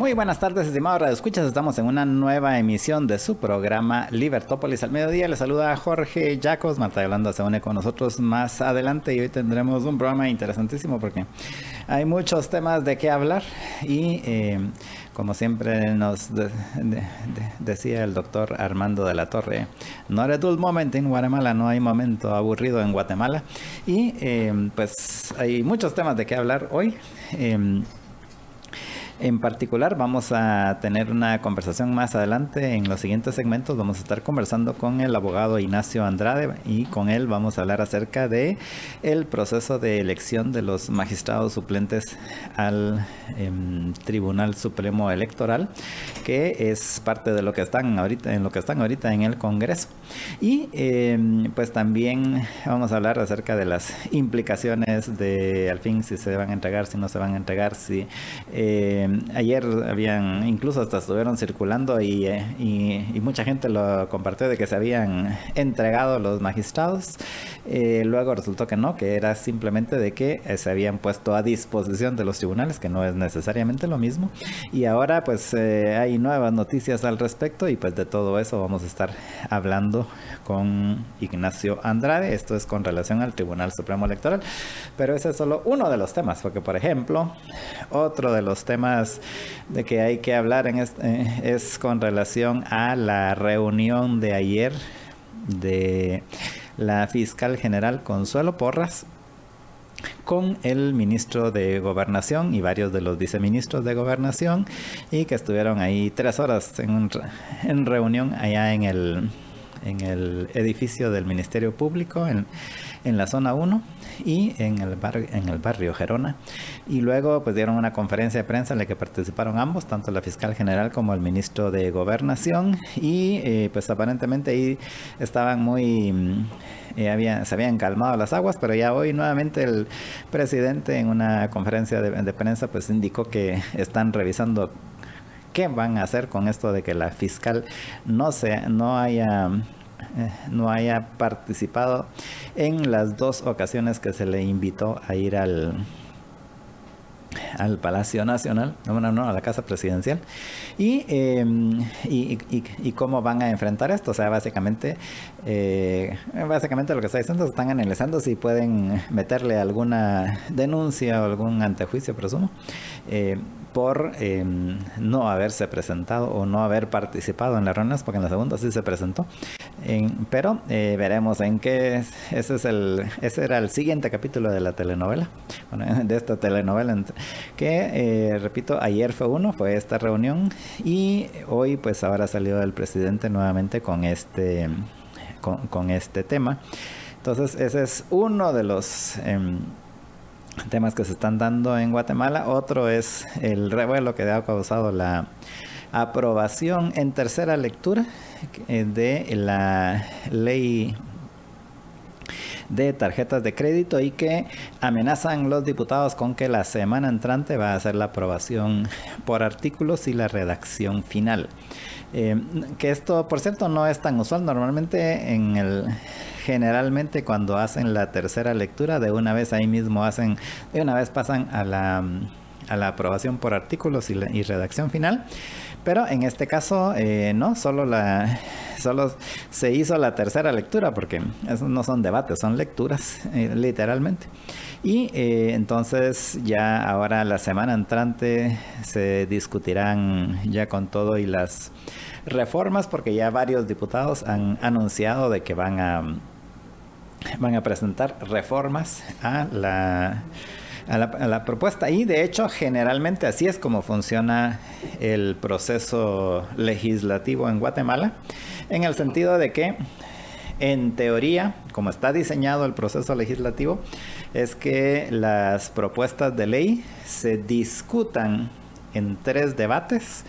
Muy buenas tardes, estimados Radio Escuchas. Estamos en una nueva emisión de su programa Libertópolis al mediodía. Les saluda Jorge Jacos. Marta Yolanda se une con nosotros más adelante y hoy tendremos un programa interesantísimo porque hay muchos temas de qué hablar y eh, como siempre nos decía el doctor Armando de la Torre, no eres dull moment en Guatemala, no hay momento aburrido en Guatemala y eh, pues hay muchos temas de qué hablar hoy. Eh, en particular, vamos a tener una conversación más adelante. En los siguientes segmentos vamos a estar conversando con el abogado Ignacio Andrade y con él vamos a hablar acerca de el proceso de elección de los magistrados suplentes al em, Tribunal Supremo Electoral, que es parte de lo que están ahorita en lo que están ahorita en el Congreso. Y em, pues también vamos a hablar acerca de las implicaciones de al fin si se van a entregar, si no se van a entregar, si eh, ayer habían, incluso hasta estuvieron circulando eh, y, mucha gente lo compartió de que se habían entregado los magistrados. Eh, luego resultó que no, que era simplemente de que eh, se habían puesto a disposición de los tribunales, que no es necesariamente lo mismo. Y ahora pues hay nuevas noticias al respecto y pues de todo eso vamos a estar hablando con Ignacio Andrade. Esto es con relación al Tribunal Supremo Electoral. Pero ese es solo uno de los temas, porque por ejemplo, otro de los temas de que hay que hablar este, es con relación a la reunión de ayer de la fiscal general Consuelo Porras con el ministro de Gobernación y varios de los viceministros de Gobernación y que estuvieron ahí tres horas en, en reunión allá en el, en el edificio del Ministerio Público en, en la zona 1 y en el, barrio, en el barrio Gerona. Y luego pues dieron una conferencia de prensa en la que participaron ambos, tanto la fiscal general como el ministro de Gobernación. Y eh, pues aparentemente ahí estaban muy... Mm, eh, se habían calmado las aguas, pero ya hoy nuevamente el presidente en una conferencia de, de prensa pues indicó que están revisando qué van a hacer con esto de que la fiscal no se no haya no haya participado en las dos ocasiones que se le invitó a ir al al Palacio Nacional, no, no, a la Casa Presidencial, y, em, y, cómo van a enfrentar esto. O sea, básicamente, eh, básicamente lo que está diciendo, están analizando si pueden meterle alguna denuncia o algún antejuicio, presumo, eh, por em, no haberse presentado o no haber participado en las reuniones, porque en la segunda sí se presentó. Pero eh, veremos en qué ese es el ese era el siguiente capítulo de la telenovela, de esta telenovela que eh, repito ayer fue uno, fue esta reunión y hoy pues ahora salió el presidente nuevamente con este con, este tema. Entonces ese es uno de los em, temas que se están dando en Guatemala. Otro es el revuelo que ha causado la aprobación en tercera lectura eh, de la ley de tarjetas de crédito y que amenazan los diputados con que la semana entrante va a ser la aprobación por artículos y la redacción final. Eh, que esto, por cierto, no es tan usual. Normalmente en el generalmente cuando hacen la tercera lectura de una vez ahí mismo hacen de una vez pasan a la a la aprobación por artículos y, redacción final pero en este caso eh, no solo la solo se hizo la tercera lectura porque esos no son debates son lecturas eh, literalmente. Y eh, entonces ya ahora la semana entrante se discutirán ya con todo y las reformas porque ya varios diputados han anunciado de que van a van a presentar reformas a la, a la, propuesta. Y de hecho, generalmente así es como funciona el proceso legislativo en Guatemala, en el sentido de que, en teoría, como está diseñado el proceso legislativo, es que las propuestas de ley se discutan en tres debates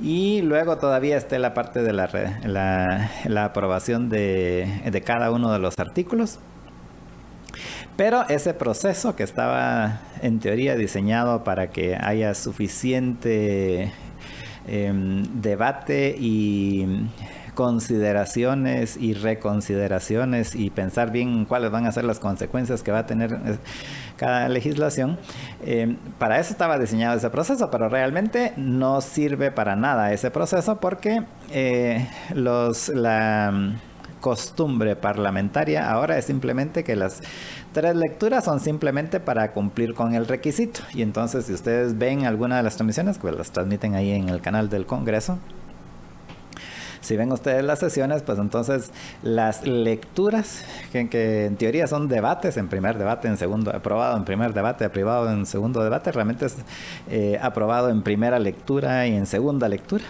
y luego todavía está la parte de la, la, aprobación de, de, cada uno de los artículos. Pero ese proceso que estaba en teoría diseñado para que haya suficiente em, debate y consideraciones y reconsideraciones y pensar bien cuáles van a ser las consecuencias que va a tener eh, cada legislación. Eh, para eso estaba diseñado ese proceso, pero realmente no sirve para nada ese proceso porque eh, los, la costumbre parlamentaria ahora es simplemente que las tres lecturas son simplemente para cumplir con el requisito. Y entonces si ustedes ven alguna de las transmisiones, pues las transmiten ahí en el canal del Congreso, si ven ustedes las sesiones, pues entonces las lecturas, que, en teoría son debates, en primer debate, en segundo, aprobado en primer debate, aprobado en segundo debate, realmente es eh, aprobado en primera lectura y en segunda lectura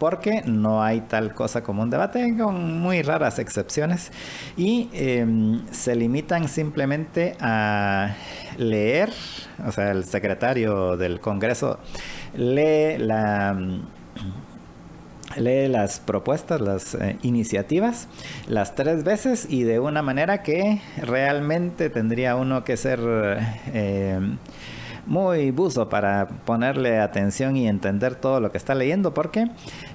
porque no hay tal cosa como un debate, con muy raras excepciones, y em, se limitan simplemente a leer, o sea, el secretario del Congreso lee lee las propuestas, las eh, iniciativas, las tres veces y de una manera que realmente tendría uno que ser eh, muy buzo para ponerle atención y entender todo lo que está leyendo, porque,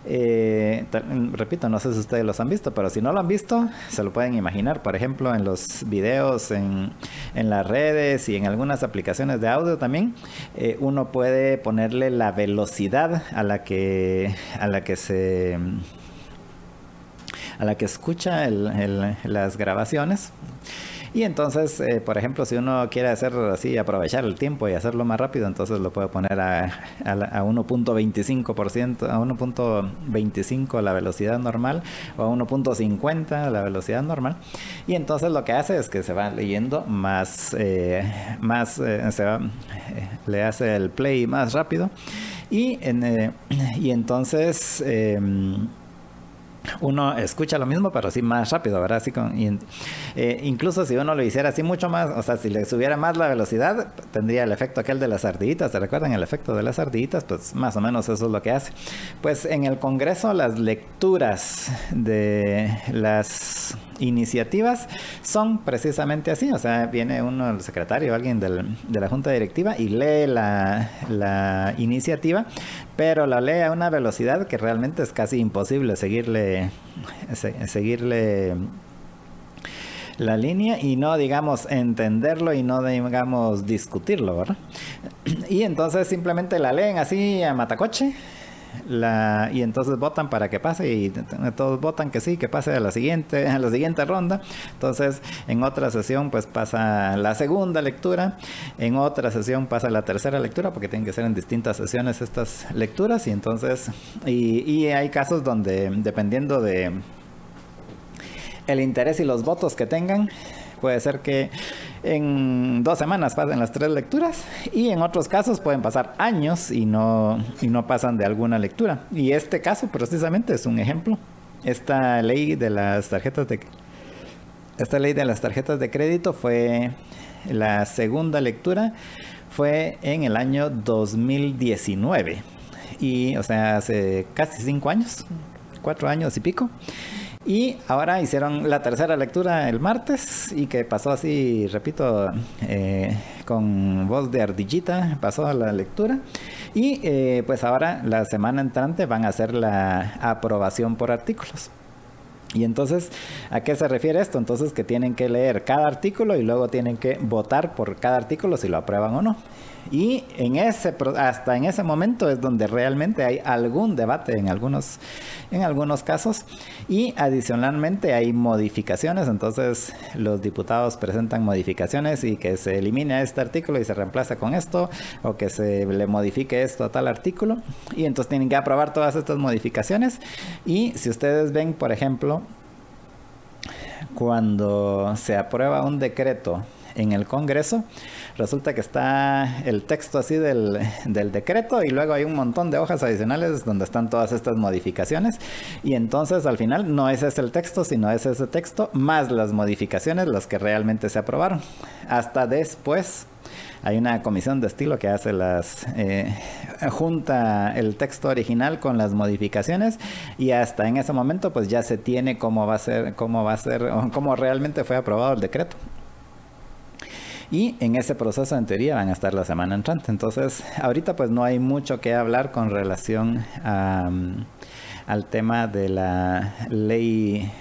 eh, repito, no sé si ustedes los han visto, pero si no lo han visto, se lo pueden imaginar, por ejemplo, en los videos, en, en las redes y en algunas aplicaciones de audio también, eh, uno puede ponerle la velocidad a la que, a la que se a la que escucha las grabaciones y entonces, eh, por ejemplo, si uno quiere hacer así, aprovechar el tiempo y hacerlo más rápido, entonces lo puede poner a, a, a 1.25%, a 1.25 la velocidad normal o a 1.50 la velocidad normal. Y entonces lo que hace es que se va leyendo más, eh, más eh, se va, le hace el play más rápido. Y, en, y entonces em, uno escucha lo mismo, pero así más rápido, ¿verdad? Así con, eh, incluso si uno lo hiciera así mucho más, o sea, si le subiera más la velocidad, tendría el efecto aquel de las ardillitas. ¿Se recuerdan el efecto de las ardillitas? Pues más o menos eso es lo que hace. Pues en el Congreso las lecturas de las iniciativas son precisamente así. O sea, viene uno, el secretario, alguien del, de la junta directiva y lee la, la iniciativa, pero la lee a una velocidad que realmente es casi imposible seguirle, seguirle la línea y no digamos entenderlo y no digamos discutirlo, ¿verdad? Y entonces simplemente la leen así a matacoche y entonces votan para que pase y todos votan que sí, que pase a la siguiente, a la siguiente ronda. Entonces, en otra sesión pues pasa la segunda lectura, en otra sesión pasa la tercera lectura porque tienen que ser en distintas sesiones estas lecturas y entonces y hay casos donde dependiendo de el interés y los votos que tengan, puede ser que en dos semanas pasen las tres lecturas y en otros casos pueden pasar años y no, y no pasan de alguna lectura. Y este caso precisamente es un ejemplo. Esta ley de las tarjetas de esta ley de las tarjetas de crédito fue la segunda lectura fue en el año 2019 y o sea hace casi cinco años cuatro años y pico y ahora hicieron la tercera lectura el martes y que pasó así, repito, eh, con voz de ardillita, pasó a la lectura. Y eh, pues ahora la semana entrante van a hacer la aprobación por artículos. Y entonces, ¿a qué se refiere esto? Entonces que tienen que leer cada artículo y luego tienen que votar por cada artículo si lo aprueban o no. Y en ese, hasta en ese momento es donde realmente hay algún debate en algunos, en algunos casos. Y adicionalmente hay modificaciones. Entonces los diputados presentan modificaciones y que se elimine este artículo y se reemplaza con esto. O que se le modifique esto a tal artículo. Y entonces tienen que aprobar todas estas modificaciones. Y si ustedes ven, por ejemplo, cuando se aprueba un decreto en el Congreso, resulta que está el texto así del, decreto y luego hay un montón de hojas adicionales donde están todas estas modificaciones y entonces al final no es ese el texto, sino es ese texto más las modificaciones las que realmente se aprobaron. Hasta después hay una comisión de estilo que hace las eh, junta el texto original con las modificaciones y hasta en ese momento pues ya se tiene cómo va a ser cómo va a ser cómo realmente fue aprobado el decreto Y en ese proceso, en teoría, van a estar la semana entrante. Entonces, ahorita pues no hay mucho que hablar con relación al tema de la ley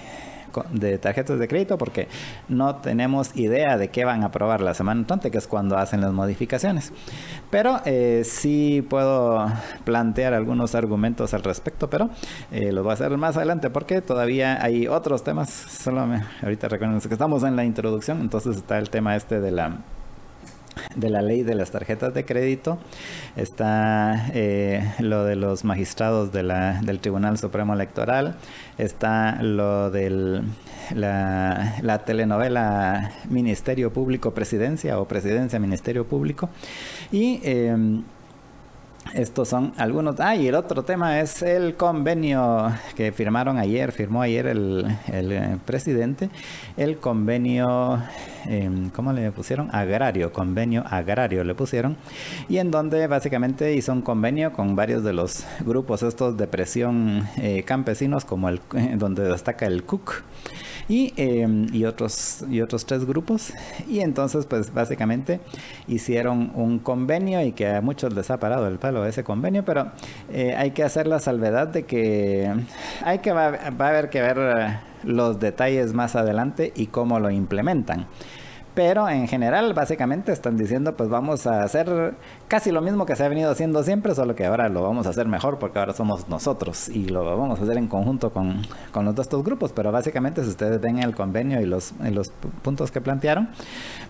de tarjetas de crédito porque no tenemos idea de qué van a aprobar la semana entrante, que es cuando hacen las modificaciones. Pero eh, sí puedo plantear algunos argumentos al respecto, pero eh, lo voy a hacer más adelante porque todavía hay otros temas. Solo ahorita recuerden que estamos en la introducción, entonces está el tema este de la de la ley de las tarjetas de crédito está eh, lo de los magistrados de la, del Tribunal Supremo Electoral, está lo de la, la, telenovela Ministerio Público Presidencia o Presidencia Ministerio Público y em, estos son algunos. Ah, y el otro tema es el convenio que firmaron ayer, firmó ayer el, el eh, presidente, el convenio, eh, ¿cómo le pusieron? Agrario, convenio agrario le pusieron, y en donde básicamente hizo un convenio con varios de los grupos estos de presión eh, campesinos, como el, donde destaca el CUC y, em, y, otros, y otros tres grupos. Y entonces, pues básicamente hicieron un convenio y que a muchos les ha parado el palo ese convenio, pero eh, hay que hacer la salvedad de que hay que va, va a haber que ver eh, los detalles más adelante y cómo lo implementan. Pero en general, básicamente están diciendo, pues vamos a hacer casi lo mismo que se ha venido haciendo siempre, solo que ahora lo vamos a hacer mejor porque ahora somos nosotros y lo vamos a hacer en conjunto con, con los dos estos grupos. Pero básicamente, si ustedes ven el convenio y los, los puntos que plantearon,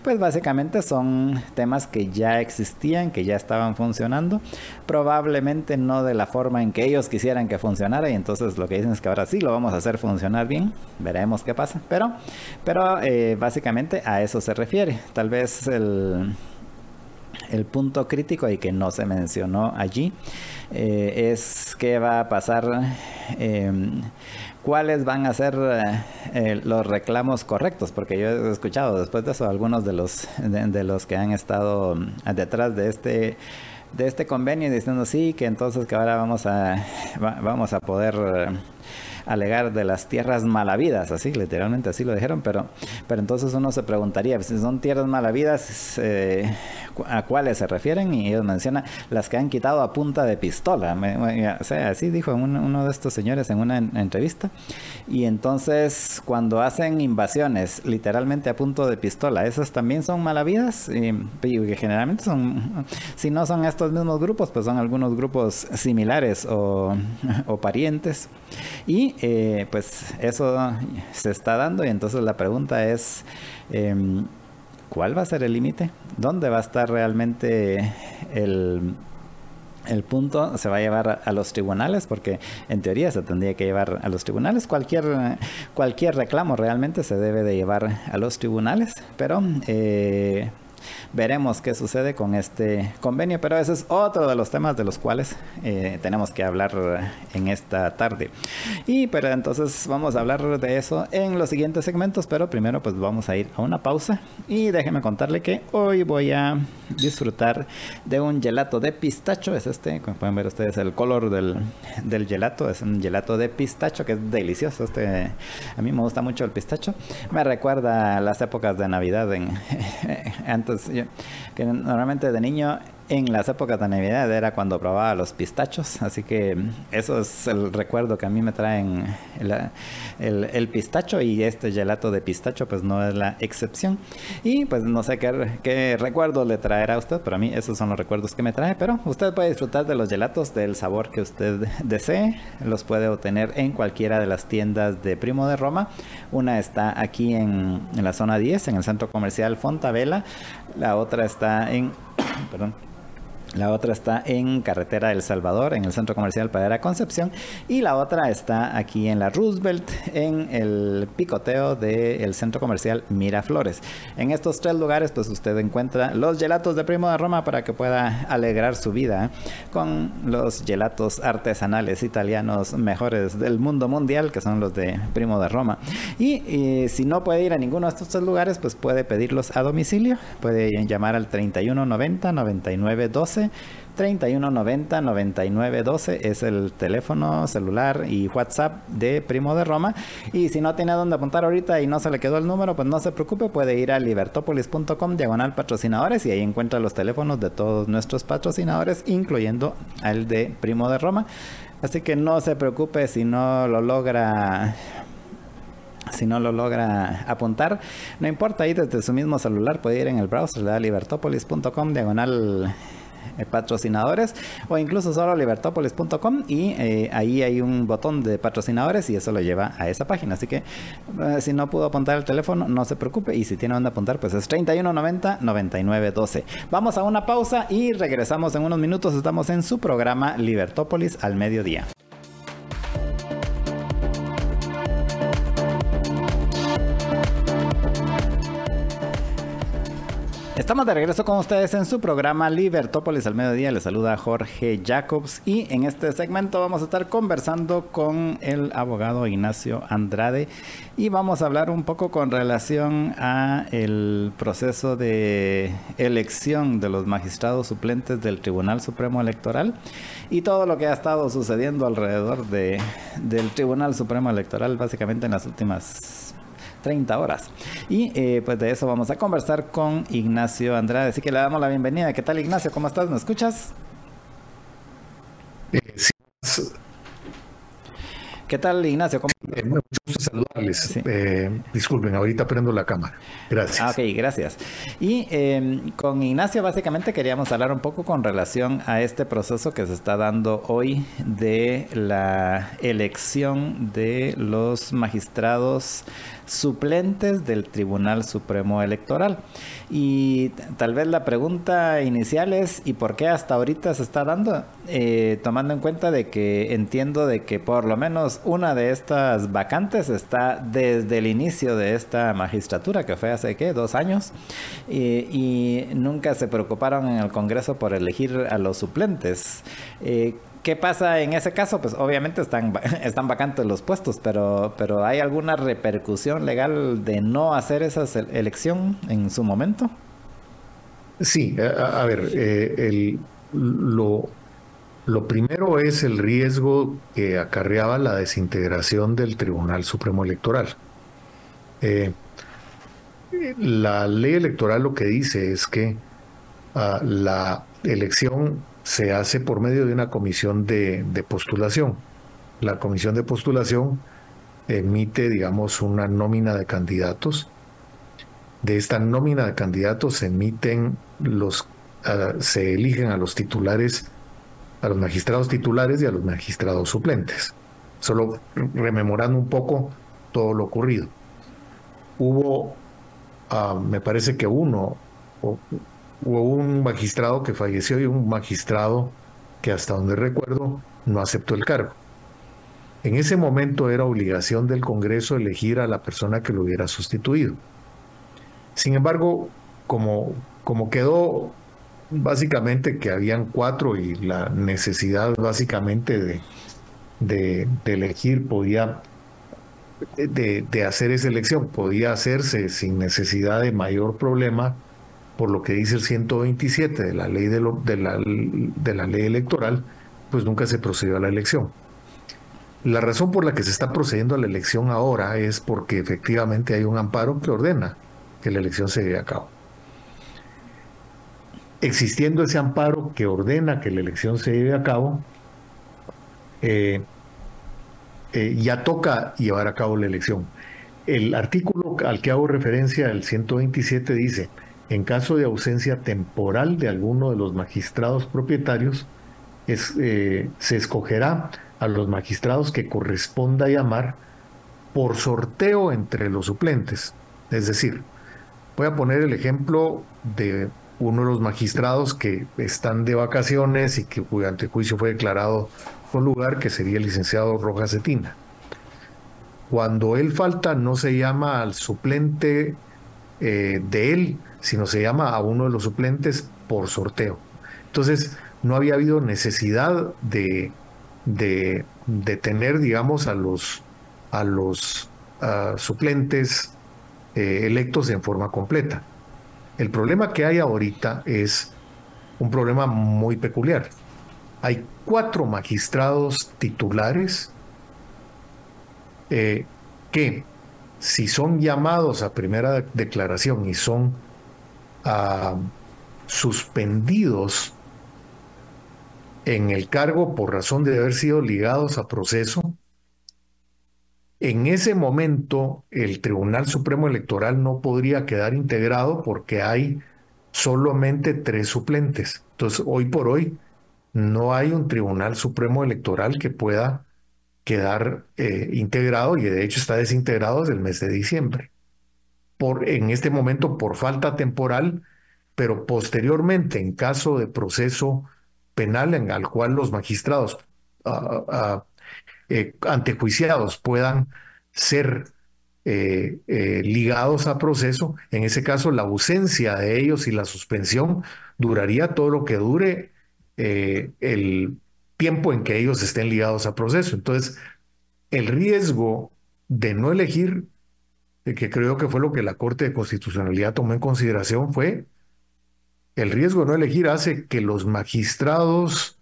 pues básicamente son temas que ya existían, que ya estaban funcionando, probablemente no de la forma en que ellos quisieran que funcionara y entonces lo que dicen es que ahora sí lo vamos a hacer funcionar bien, veremos qué pasa. Pero, pero eh, básicamente a eso se refiere. Tal vez el, el punto crítico y que no se mencionó allí eh, es qué va a pasar, em, cuáles van a ser eh, los reclamos correctos, porque yo he escuchado después de eso algunos de los, de, los que han estado detrás de este de este convenio diciendo sí que entonces que ahora vamos a vamos a poder alegar de las tierras malavidas, así, literalmente así lo dijeron, pero, pero entonces uno se preguntaría, si son tierras malavidas, eh, ¿a cuáles se refieren? Y ellos mencionan las que han quitado a punta de pistola, o sea, así dijo uno de estos señores en una entrevista, y entonces cuando hacen invasiones literalmente a punto de pistola, ¿esas también son malavidas? Y, y generalmente son, si no son estos mismos grupos, pues son algunos grupos similares o, o parientes. Y eh, pues eso se está dando y entonces la pregunta es, em, ¿cuál va a ser el límite? ¿Dónde va a estar realmente el, el punto se va a llevar a los tribunales porque en teoría se tendría que llevar a los tribunales. Cualquier cualquier reclamo realmente se debe de llevar a los tribunales pero eh, veremos qué sucede con este convenio, pero ese es otro de los temas de los cuales eh, tenemos que hablar en esta tarde. Y pero entonces vamos a hablar de eso en los siguientes segmentos, pero primero pues vamos a ir a una pausa. Y déjenme contarle que hoy voy a disfrutar de un gelato de pistacho, es este, como pueden ver ustedes el color del, del gelato, es un gelato de pistacho que es delicioso, este a mí me gusta mucho el pistacho, me recuerda las épocas de Navidad en antes que normalmente de niño en las épocas de Navidad era cuando probaba los pistachos, así que eso es el recuerdo que a mí me traen el, pistacho y este gelato de pistacho pues no es la excepción. Y pues no sé qué, qué recuerdo le traerá a usted, pero a mí esos son los recuerdos que me trae, pero usted puede disfrutar de los gelatos del sabor que usted desee, los puede obtener en cualquiera de las tiendas de Primo de Roma. Una está aquí en, en la zona 10, en el centro comercial Fontavela, la otra está en... perdón la otra está en Carretera del Salvador, en el Centro Comercial Padera Concepción. Y la otra está aquí en la Roosevelt, en el picoteo del Centro Comercial Miraflores. En estos tres lugares, pues usted encuentra los gelatos de Primo de Roma para que pueda alegrar su vida con los gelatos artesanales italianos mejores del mundo mundial, que son los de Primo de Roma. Y, si no puede ir a ninguno de estos tres lugares, pues puede pedirlos a domicilio. Puede llamar al 3190 9912 12 3190 9912 es el teléfono celular y WhatsApp de Primo de Roma. Y si no tiene dónde apuntar ahorita y no se le quedó el número, pues no se preocupe, puede ir a libertopolis.com diagonal patrocinadores y ahí encuentra los teléfonos de todos nuestros patrocinadores, incluyendo el de Primo de Roma. Así que no se preocupe si no lo logra si no lo logra apuntar, no importa, ahí desde su mismo celular puede ir en el browser de libertopolis.com diagonal patrocinadores o incluso solo libertopolis.com y eh, ahí hay un botón de patrocinadores y eso lo lleva a esa página. Así que eh, si no pudo apuntar el teléfono, no se preocupe y si tiene dónde apuntar, pues es 3190 9912. Vamos a una pausa y regresamos en unos minutos. Estamos en su programa Libertópolis al mediodía. Estamos de regreso con ustedes en su programa Libertópolis al mediodía. Les saluda Jorge Jacobs y en este segmento vamos a estar conversando con el abogado Ignacio Andrade y vamos a hablar un poco con relación a el proceso de elección de los magistrados suplentes del Tribunal Supremo Electoral y todo lo que ha estado sucediendo alrededor de, del Tribunal Supremo Electoral básicamente en las últimas 30 horas. Y eh, pues de eso vamos a conversar con Ignacio Andrade. Así que le damos la bienvenida. ¿Qué tal Ignacio? ¿Cómo estás? ¿Me escuchas? Eh, sí. ¿Qué tal, Ignacio? ¿Cómo... Eh, mucho gusto saludarles. Eh, disculpen, ahorita prendo la cámara. Gracias. Ah, ok, gracias. Y em, con Ignacio básicamente queríamos hablar un poco con relación a este proceso que se está dando hoy de la elección de los magistrados suplentes del Tribunal Supremo Electoral. Y tal vez la pregunta inicial es, ¿y por qué hasta ahorita se está dando? Eh, tomando en cuenta de que entiendo de que por lo menos una de estas vacantes está desde el inicio de esta magistratura, que fue hace, ¿qué? Dos años. Y, nunca se preocuparon en el Congreso por elegir a los suplentes. Eh, ¿Qué pasa en ese caso? Pues obviamente están, están vacantes los puestos, pero, pero ¿hay alguna repercusión legal de no hacer esa elección en su momento? Sí, a, ver, eh, lo, lo primero es el riesgo que acarreaba la desintegración del Tribunal Supremo Electoral. Eh, la ley electoral lo que dice es que ah, la elección se hace por medio de una comisión de, postulación. La comisión de postulación emite, digamos, una nómina de candidatos. De esta nómina de candidatos se emiten los, ah, se eligen a los titulares, a los magistrados titulares y a los magistrados suplentes. Solo rememorando un poco todo lo ocurrido. Hubo, ah, me parece que uno, hubo un magistrado que falleció y un magistrado que hasta donde recuerdo no aceptó el cargo. En ese momento era obligación del Congreso elegir a la persona que lo hubiera sustituido. Sin embargo, como, como quedó básicamente que habían cuatro y la necesidad básicamente de, de, elegir podía, de, de hacer esa elección, podía hacerse sin necesidad de mayor problema, por lo que dice el 127 de la ley, de, la, de la ley electoral, pues nunca se procedió a la elección. La razón por la que se está procediendo a la elección ahora es porque efectivamente hay un amparo que ordena que la elección se lleve a cabo. Existiendo ese amparo que ordena que la elección se lleve a cabo, eh, eh, ya toca llevar a cabo la elección. El artículo al que hago referencia, el 127, dice, en caso de ausencia temporal de alguno de los magistrados propietarios, eh, se escogerá a los magistrados que corresponda llamar por sorteo entre los suplentes. Es decir, voy a poner el ejemplo de uno de los magistrados que están de vacaciones y que cuyo antejuicio fue declarado con lugar, que sería el licenciado Rojas Cetina. Cuando él falta, no se llama al suplente eh, de él, sino se llama a uno de los suplentes por sorteo. Entonces, no había habido necesidad de, de, tener, digamos, a los, a los suplentes eh, electos en forma completa. El problema que hay ahorita es un problema muy peculiar. Hay cuatro magistrados titulares eh, que si son llamados a primera declaración y son ah, suspendidos en el cargo por razón de haber sido ligados a proceso, en ese momento el Tribunal Supremo Electoral no podría quedar integrado porque hay solamente tres suplentes. Entonces, hoy por hoy no hay un Tribunal Supremo Electoral que pueda quedar eh, integrado y de hecho está desintegrado desde el mes de diciembre. Por, en este momento por falta temporal, pero posteriormente en caso de proceso penal en el cual los magistrados eh, antejuiciados puedan ser eh, ligados a proceso, en ese caso la ausencia de ellos y la suspensión duraría todo lo que dure el tiempo en que ellos estén ligados a proceso. Entonces, el riesgo de no elegir, que creo que fue lo que la Corte de Constitucionalidad tomó en consideración, fue el riesgo de no elegir hace que los magistrados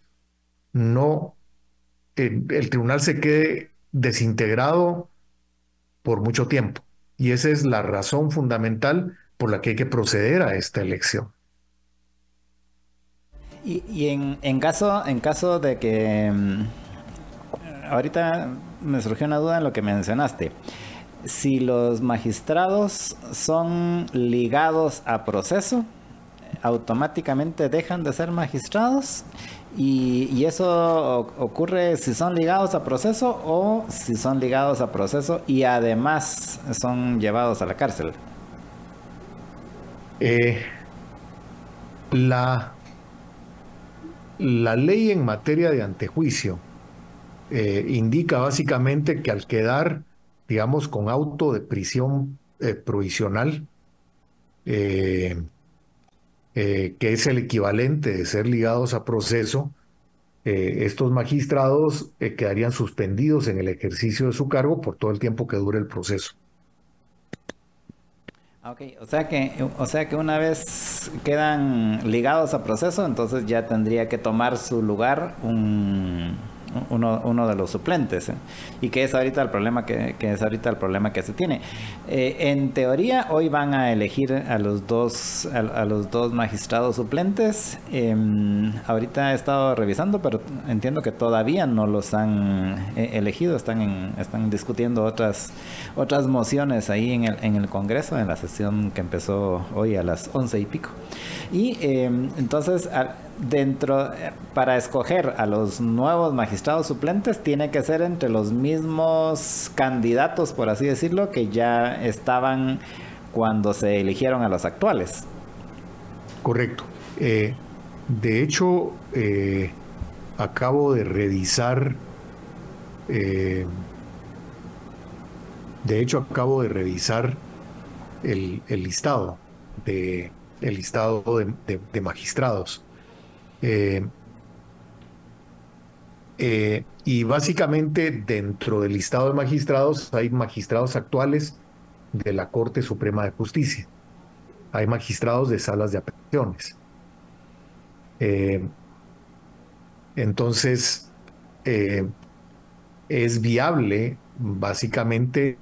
no, el, el tribunal se quede desintegrado por mucho tiempo. Y esa es la razón fundamental por la que hay que proceder a esta elección. Y, en, caso, en caso de que... Mm, ahorita me surgió una duda en lo que mencionaste. Si los magistrados son ligados a proceso, automáticamente dejan de ser magistrados y, eso ocurre si son ligados a proceso o si son ligados a proceso y además son llevados a la cárcel. Eh, la la ley en materia de antejuicio eh, indica básicamente que al quedar, digamos, con auto de prisión eh, provisional, eh, que es el equivalente de ser ligados a proceso, estos magistrados quedarían suspendidos en el ejercicio de su cargo por todo el tiempo que dure el proceso. Ok, o sea que, o sea que una vez quedan ligados a proceso, entonces ya tendría que tomar su lugar un, uno, uno de los suplentes ¿eh? y que es ahorita el problema que, es ahorita el problema que se tiene. Eh, en teoría hoy van a elegir a los dos a, los dos magistrados suplentes. Em, ahorita he estado revisando pero entiendo que todavía no los han eh, elegido. Están en, están discutiendo otras otras mociones ahí en el, en el Congreso en la sesión que empezó hoy a las once y pico. Y em, entonces dentro, para escoger a los nuevos magistrados suplentes, tiene que ser entre los mismos candidatos, por así decirlo, que ya estaban cuando se eligieron a los actuales. Correcto. Eh, de hecho, eh, acabo de revisar, eh, de hecho acabo de revisar el, listado de el listado de magistrados. Eh, eh, y básicamente dentro del listado de magistrados hay magistrados actuales de la Corte Suprema de Justicia. Hay magistrados de salas de apelaciones. Eh, entonces, es viable básicamente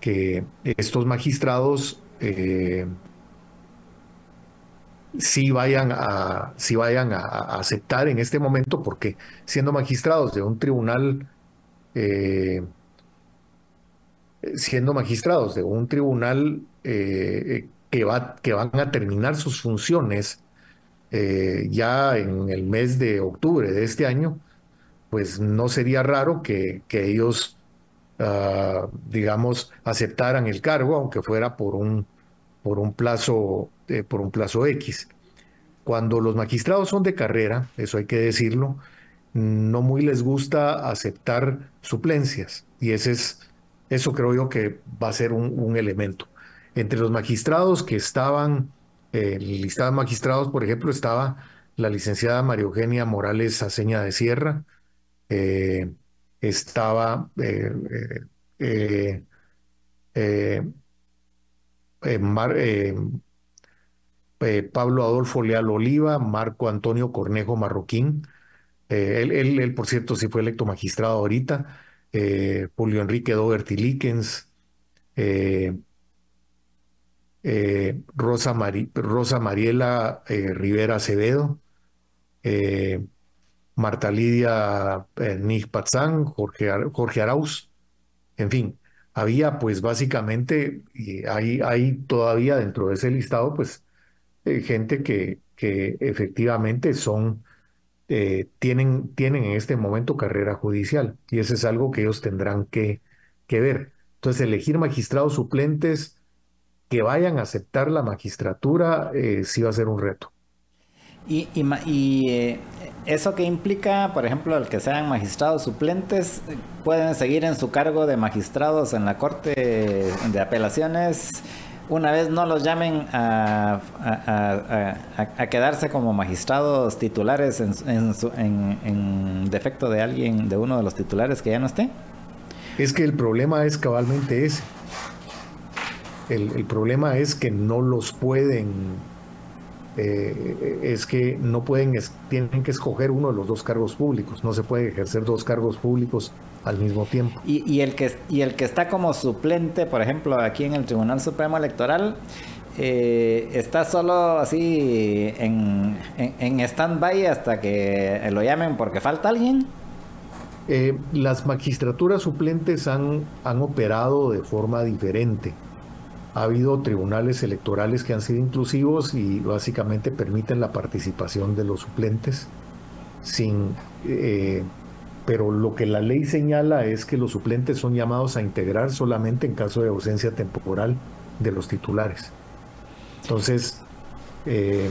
que estos magistrados si vayan a, si vayan a, aceptar en este momento, porque siendo magistrados de un tribunal, eh, siendo magistrados de un tribunal eh, que, va, que van a terminar sus funciones eh, ya en el mes de octubre de este año, pues no sería raro que, que ellos, ah, digamos, aceptaran el cargo, aunque fuera por un, por un plazo eh, por un plazo X. Cuando los magistrados son de carrera, eso hay que decirlo, no muy les gusta aceptar suplencias y ese es, eso creo yo que va a ser un, elemento. Entre los magistrados que estaban, eh, el listado de magistrados, por ejemplo, estaba la licenciada María Eugenia Morales Aceña de Sierra, eh, estaba Pablo Adolfo Leal Oliva, Marco Antonio Cornejo Marroquín, él, él, por cierto, sí fue electo magistrado ahorita, Julio Enrique Dougherty Likens, Rosa, Rosa, Mariela Rivera Acevedo, Marta Lidia Nig Patzán, Jorge, Jorge Arauz, en fin, había pues básicamente, y hay, hay todavía dentro de ese listado, pues eh, gente que, que efectivamente son, eh, tienen, tienen en este momento carrera judicial y eso es algo que ellos tendrán que, que ver. Entonces, elegir magistrados suplentes que vayan a aceptar la magistratura eh, sí va a ser un reto. Y, y, ¿Eso que implica, por ejemplo, el que sean magistrados suplentes, pueden seguir en su cargo de magistrados en la Corte de Apelaciones una vez no los llamen a, quedarse como magistrados titulares en, defecto de alguien, de uno de los titulares que ya no esté? Es que el problema es cabalmente ese. el problema es que no los pueden eh, es que no pueden, tienen que escoger uno de los dos cargos públicos, no se puede ejercer dos cargos públicos al mismo tiempo. Y, el, que, y el que está como suplente, por ejemplo, aquí en el Tribunal Supremo Electoral, eh, está solo así en, en, stand-by hasta que lo llamen porque falta alguien. Eh, las magistraturas suplentes han, han operado de forma diferente ha habido tribunales electorales que han sido inclusivos y básicamente permiten la participación de los suplentes sin eh, pero lo que la ley señala es que los suplentes son llamados a integrar solamente en caso de ausencia temporal de los titulares. Entonces, eh,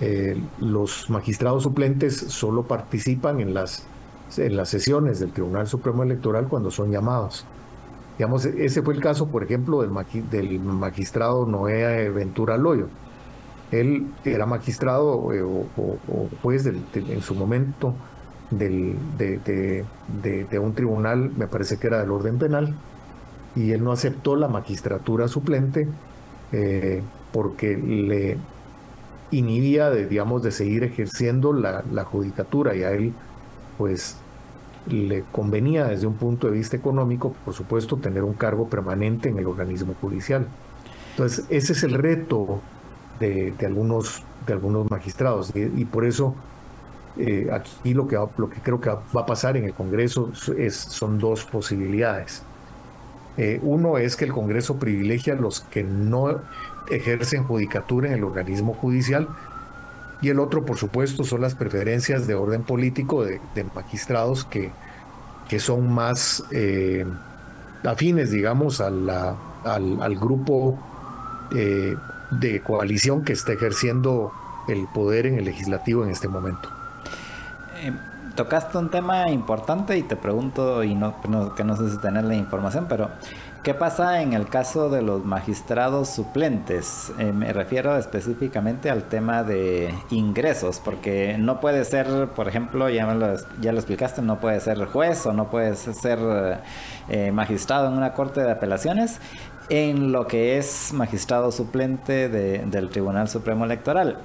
eh, los magistrados suplentes solo participan en las, en las sesiones del Tribunal Supremo Electoral cuando son llamados. Digamos, ese fue el caso, por ejemplo, del, magistrado Noé Ventura Loyo. Él era magistrado eh, o, juez en su momento del, de, un tribunal, me parece que era del orden penal, y él no aceptó la magistratura suplente eh, porque le inhibía de, digamos, de seguir ejerciendo la, la judicatura y a él, pues, le convenía desde un punto de vista económico, por supuesto, tener un cargo permanente en el organismo judicial. Entonces, ese es el reto de, algunos, de algunos magistrados y, por eso eh, aquí lo que, lo que creo que va a pasar en el Congreso es, son dos posibilidades. Eh, uno es que el Congreso privilegia a los que no ejercen judicatura en el organismo judicial y el otro, por supuesto, son las preferencias de orden político de, magistrados que, que, son más eh, afines, digamos, a al, grupo de coalición que está ejerciendo el poder en el legislativo en este momento. Eh, tocaste un tema importante y te pregunto, y no, que no sé si tener la información, pero ¿Qué pasa en el caso de los magistrados suplentes? Eh, me refiero específicamente al tema de ingresos, porque no puede ser, por ejemplo, ya, lo, ya lo explicaste, no puede ser juez o no puede ser eh, magistrado en una corte de apelaciones en lo que es magistrado suplente del Tribunal Supremo Electoral.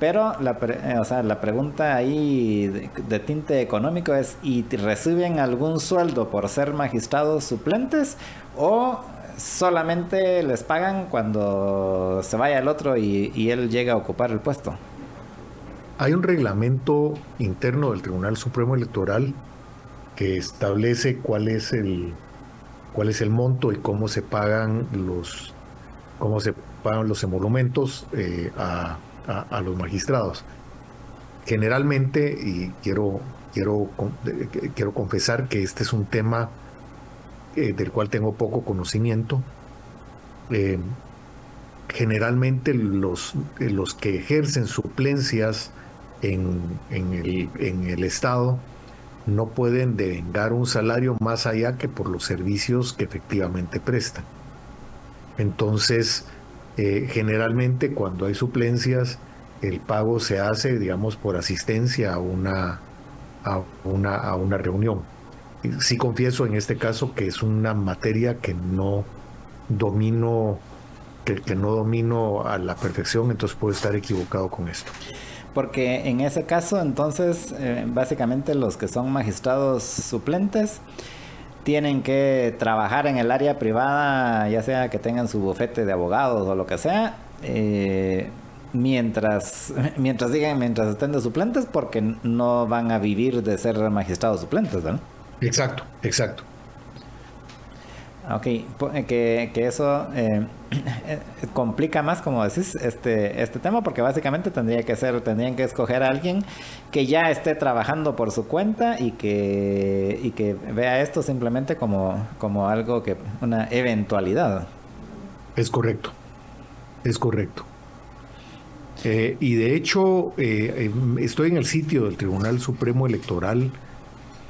Pero la, eh, o sea, la pregunta ahí de, tinte económico es, ¿y reciben algún sueldo por ser magistrados suplentes o solamente les pagan cuando se vaya el otro y, él llega a ocupar el puesto? Hay un reglamento interno del Tribunal Supremo Electoral que establece cuál es el cuál es el monto y cómo se pagan los cómo se pagan los emolumentos eh, a a, los magistrados. Generalmente, y quiero, quiero, quiero confesar que este es un tema eh, del cual tengo poco conocimiento, eh, generalmente los, los que ejercen suplencias en, en, el, en el Estado no pueden devengar un salario más allá que por los servicios que efectivamente prestan. Entonces, eh, generalmente cuando hay suplencias, el pago se hace, digamos, por asistencia a una, a una, a una reunión. Sí confieso en este caso que es una materia que no domino que, no domino a la perfección, entonces puedo estar equivocado con esto. Porque en ese caso, entonces, eh, básicamente los que son magistrados suplentes tienen que trabajar en el área privada, ya sea que tengan su bufete de abogados o lo que sea, eh, mientras mientras digan, mientras estén de suplentes, porque no van a vivir de ser magistrados suplentes, ¿no? Exacto, exacto. Ok, eh, que, que eso eh, eh, complica más, como decís, este, este tema, porque básicamente tendría que ser, tendrían que escoger a alguien que ya esté trabajando por su cuenta y que, y que vea esto simplemente como, como algo que, una eventualidad. Es correcto, es correcto. y de hecho, estoy en el sitio del Tribunal Supremo Electoral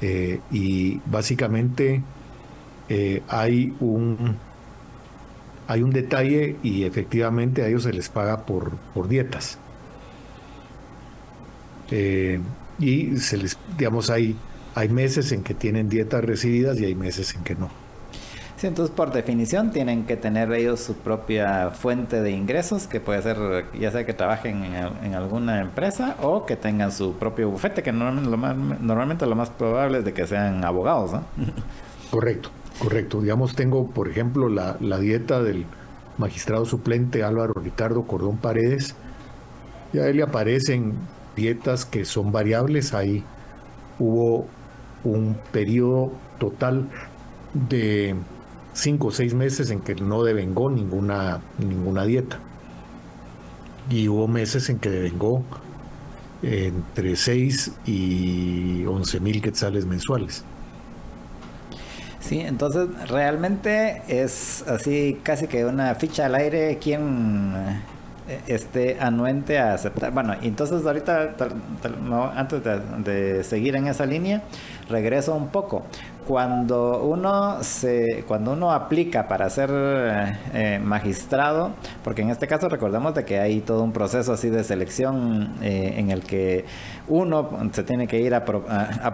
y básicamente eh, hay un hay un detalle y efectivamente a ellos se les paga por, por dietas. Eh, y se les, digamos, hay, hay meses en que tienen dietas recibidas y hay meses en que no. Sí, entonces por definición tienen que tener ellos su propia fuente de ingresos, que puede ser ya sea que trabajen en, alguna empresa o que tengan su propio bufete, que normalmente lo más, normalmente lo más probable es de que sean abogados. ¿no? Correcto. Correcto. Digamos, tengo, por ejemplo, la, dieta del magistrado suplente Álvaro Ricardo Cordón Paredes. Y a él le aparecen dietas que son variables. Ahí hubo un periodo total de cinco o seis meses en que no devengó ninguna, ninguna dieta. Y hubo meses en que devengó entre 6 y 11 mil quetzales mensuales. Sí, entonces realmente es así casi que una ficha al aire quien eh, esté anuente a aceptar. Bueno, entonces ahorita, antes de, seguir en esa línea, regreso un poco cuando uno se cuando uno aplica para ser eh, magistrado porque en este caso recordemos de que hay todo un proceso así de selección eh, en el que uno se tiene que ir a,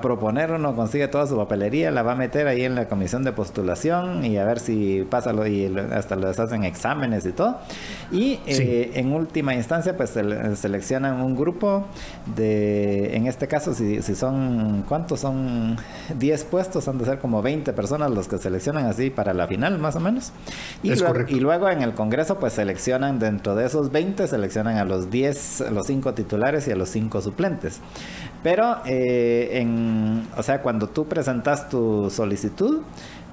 proponer uno consigue toda su papelería la va a meter ahí en la comisión de postulación y a ver si pasa lo, y hasta les hacen exámenes y todo y eh, en última instancia pues seleccionan un grupo de en este caso si, si son cuántos son 10 puestos ser como 20 personas los que seleccionan así para la final, más o menos. Y, luego, y luego en el Congreso, pues seleccionan dentro de esos 20, seleccionan a los 10, a los 5 titulares y a los 5 suplentes. Pero, eh, en, o sea, cuando tú presentas tu solicitud,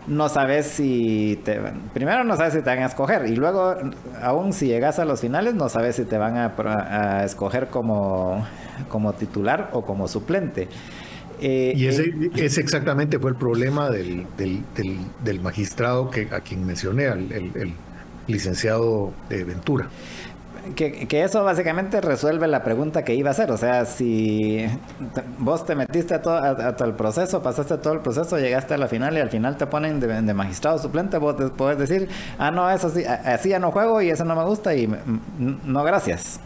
no sabes si te primero no sabes si te van a escoger y luego aún si llegas a los finales no sabes si te van a, a escoger como como titular o como suplente eh, y ese, ese, exactamente fue el problema del, del, magistrado que, a quien mencioné, el, licenciado de Ventura. Que, eso básicamente resuelve la pregunta que iba a hacer. O sea, si vos te metiste a todo, a, el proceso, pasaste todo el proceso, llegaste a la final y al final te ponen de, magistrado suplente, vos te podés decir, ah, no, eso sí, así ya no juego y eso no me gusta y no, gracias.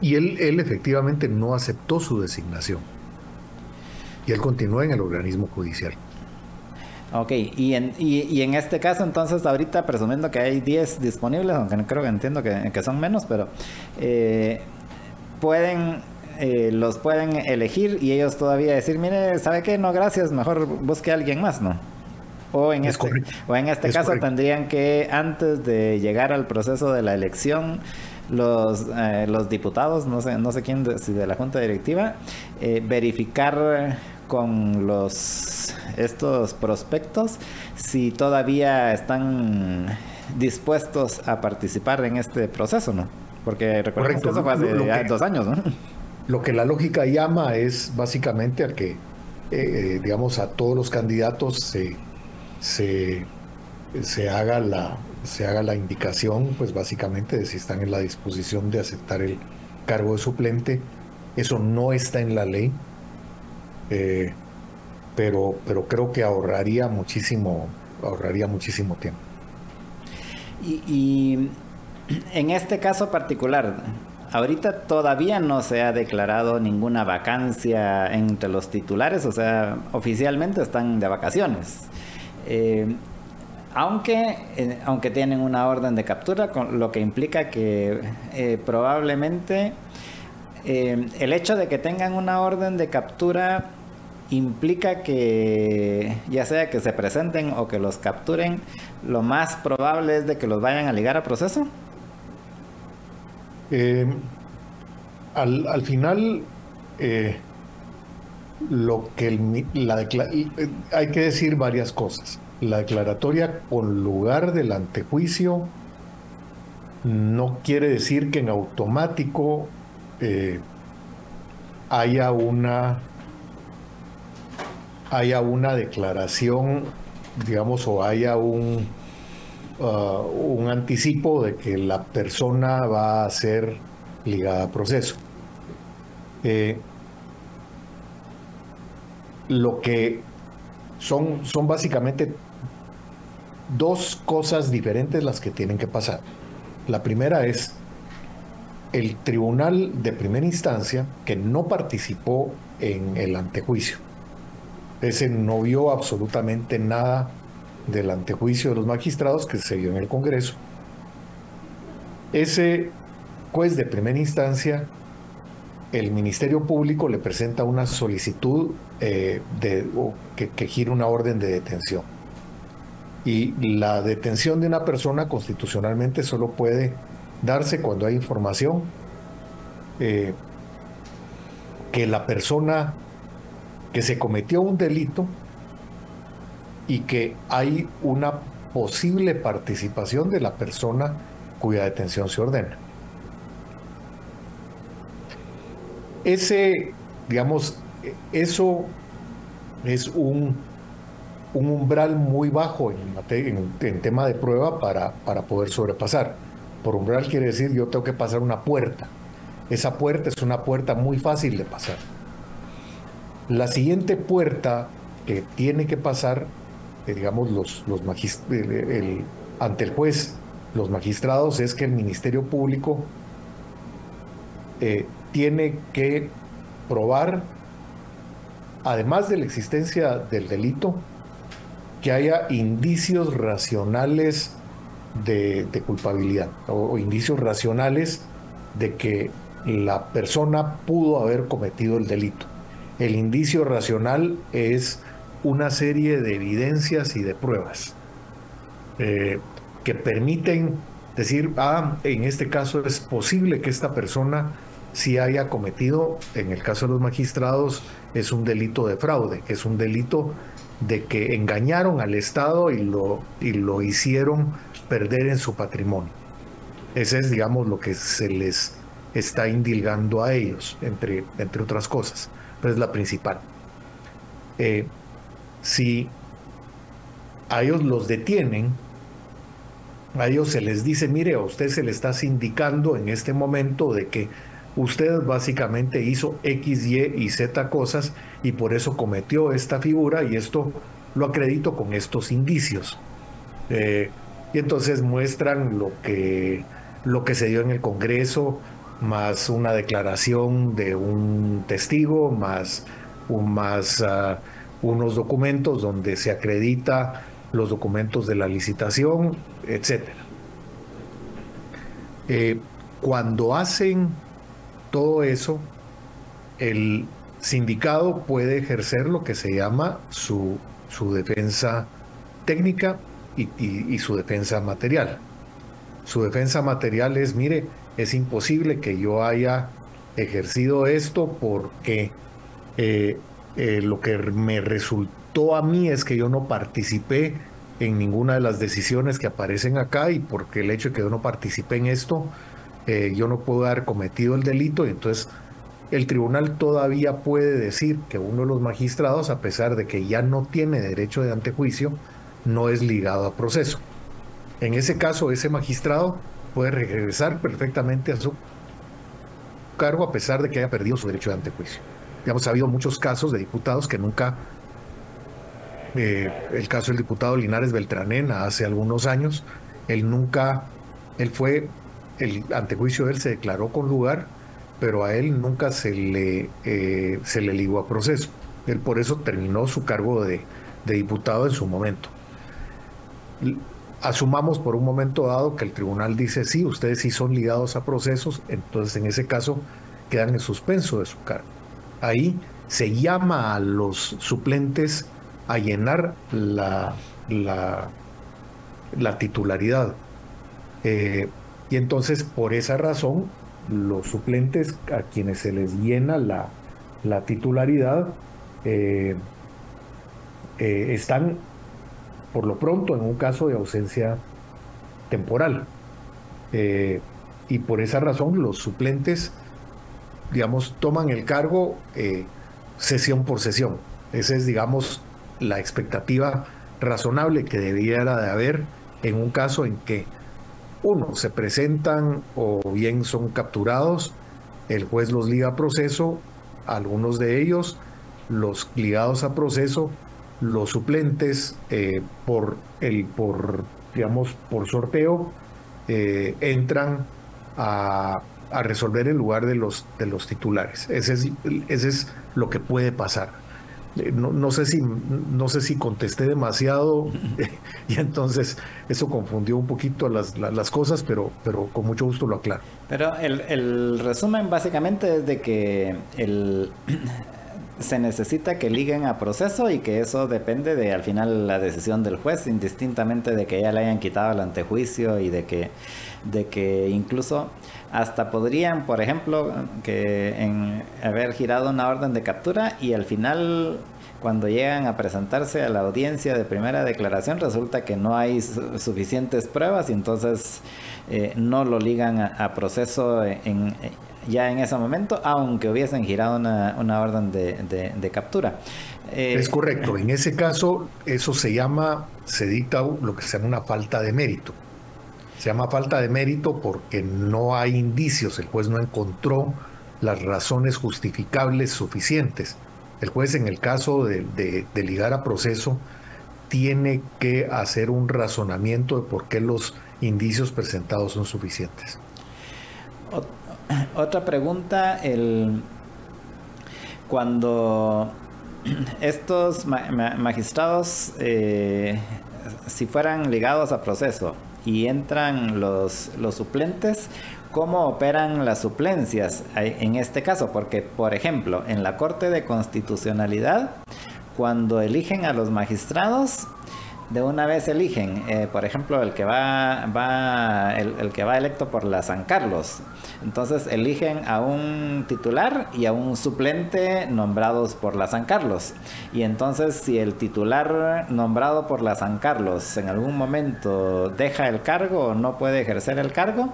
Y él, él efectivamente no aceptó su designación y él continúa en el organismo judicial. Ok, y en, y, en este caso entonces ahorita presumiendo que hay 10 disponibles, aunque no creo que entiendo que, son menos, pero eh, pueden, eh, los pueden elegir y ellos todavía decir, mire, ¿sabe qué? No, gracias, mejor busque a alguien más, ¿no? O en este, o en este caso tendrían que antes de llegar al proceso de la elección los, eh, los diputados, no sé, no sé quién, de, si de la junta directiva, verificar con los estos prospectos si todavía están dispuestos a participar en este proceso, ¿no? Porque recuerdo que eso fue hace dos años, ¿no? Lo que la lógica llama es básicamente al que, eh, digamos, a todos los candidatos se, se, se, haga la, se haga la indicación, pues básicamente de si están en la disposición de aceptar el cargo de suplente. Eso no está en la ley, eh, pero, pero creo que ahorraría muchísimo, ahorraría muchísimo tiempo. Y, en este caso particular, ahorita todavía no se ha declarado ninguna vacancia entre los titulares, o sea, oficialmente están de vacaciones. Eh, aunque, eh, aunque tienen una orden de captura, con lo que implica que probablemente el hecho de que tengan una orden de captura implica que ya sea que se presenten o que los capturen, lo más probable es de que los vayan a ligar a proceso. al, al, final, lo que la hay que decir varias cosas. La declaratoria con lugar del antejuicio no quiere decir que en automático eh, haya una haya una declaración, digamos, o haya un, uh, un anticipo de que la persona va a ser ligada a proceso. Eh, lo que son, son básicamente dos cosas diferentes las que tienen que pasar. La primera es el tribunal de primera instancia que no participó en el antejuicio. Ese no vio absolutamente nada del antejuicio de los magistrados que se vio en el Congreso. Ese juez de primera instancia el Ministerio Público le presenta una solicitud eh, de, que, que gira una orden de detención. Y la detención de una persona constitucionalmente solo puede darse cuando hay información eh, que la persona que se cometió un delito y que hay una posible participación de la persona cuya detención se ordena. Ese, digamos, eso es un, umbral muy bajo en, en, tema de prueba para, para poder sobrepasar. Por umbral quiere decir yo tengo que pasar una puerta. Esa puerta es una puerta muy fácil de pasar. La siguiente puerta que tiene que pasar, eh, digamos, los, los ante el juez, los magistrados, es que el Ministerio Público eh, tiene que probar, además de la existencia del delito, que haya indicios racionales de, culpabilidad o, indicios racionales de que la persona pudo haber cometido el delito. El indicio racional es una serie de evidencias y de pruebas eh, que permiten decir, ah, en este caso es posible que esta persona si haya cometido, en el caso de los magistrados, es un delito de fraude, es un delito de que engañaron al Estado y lo, y lo hicieron perder en su patrimonio. Ese es, digamos, lo que se les está indilgando a ellos, entre, entre otras cosas, es la principal. Eh, si a ellos los detienen, a ellos se les dice, mire, a usted se le está sindicando en este momento de que usted básicamente hizo X, Y y Z cosas y por eso cometió esta figura y esto lo acredito con estos indicios. Eh, y entonces muestran lo que, lo que se dio en el Congreso, más una declaración de un testigo, más, un, más ah, unos documentos donde se acredita los documentos de la licitación, etc. Eh, cuando hacen todo eso, el sindicado puede ejercer lo que se llama su, su defensa técnica y, su defensa material. Su defensa material es, mire, es imposible que yo haya ejercido esto porque eh, eh, lo que me resultó a mí es que yo no participé en ninguna de las decisiones que aparecen acá y porque el hecho de que yo no participé en esto eh, yo no puedo haber cometido el delito y entonces el tribunal todavía puede decir que uno de los magistrados, a pesar de que ya no tiene derecho de antejuicio, no es ligado a proceso. En ese caso, ese magistrado puede regresar perfectamente a su cargo a pesar de que haya perdido su derecho de antejuicio. Digamos, ha habido muchos casos de diputados que nunca, eh, el caso del diputado Linares Beltranena hace algunos años, él nunca, él fue el antejuicio de él se declaró con lugar, pero a él nunca se le, eh, se le ligó a proceso. Él por eso terminó su cargo de, diputado en su momento. Asumamos por un momento dado que el tribunal dice sí, ustedes sí son ligados a procesos, entonces en ese caso quedan en suspenso de su cargo. Ahí se llama a los suplentes a llenar la, la, la titularidad. Eh, y entonces por esa razón los suplentes a quienes se les llena la, la titularidad eh, eh, están por lo pronto en un caso de ausencia temporal. Eh, y por esa razón los suplentes, digamos, toman el cargo sesión por sesión. Esa es, digamos, la expectativa razonable que debiera de haber en un caso en que uno se presentan o bien son capturados, el juez los liga a proceso, algunos de ellos los ligados a proceso los suplentes eh, por el por digamos por sorteo eh, entran a, resolver en lugar de los de los titulares. Ese es, ese es lo que puede pasar. Eh, no, sé si no sé si contesté demasiado y entonces eso confundió un poquito las, las, cosas pero pero con mucho gusto lo aclaro. Pero el, el resumen básicamente es de que el se necesita que liguen a proceso y que eso depende de al final la decisión del juez, indistintamente de que ya le hayan quitado el antejuicio y de que, de que incluso hasta podrían, por ejemplo, que en haber girado una orden de captura y al final cuando llegan a presentarse a la audiencia de primera declaración resulta que no hay suficientes pruebas y entonces eh, no lo ligan a, proceso en, ya en ese momento, aunque hubiesen girado una, orden de, captura. Eh, es correcto, en ese caso eso se llama, se dicta lo que se llama una falta de mérito. Se llama falta de mérito porque no hay indicios, el juez no encontró las razones justificables suficientes. El juez en el caso de, de ligar a proceso tiene que hacer un razonamiento de por qué los indicios presentados son suficientes. Otra pregunta, el cuando estos magistrados, eh, si fueran ligados a proceso y entran los, los suplentes, ¿cómo operan las suplencias en este caso? Porque, por ejemplo, en la Corte de Constitucionalidad, cuando eligen a los magistrados, de una vez eligen, eh, por ejemplo, el que va, va el, que va electo por la San Carlos. Entonces eligen a un titular y a un suplente nombrados por la San Carlos. Y entonces si el titular nombrado por la San Carlos en algún momento deja el cargo o no puede ejercer el cargo,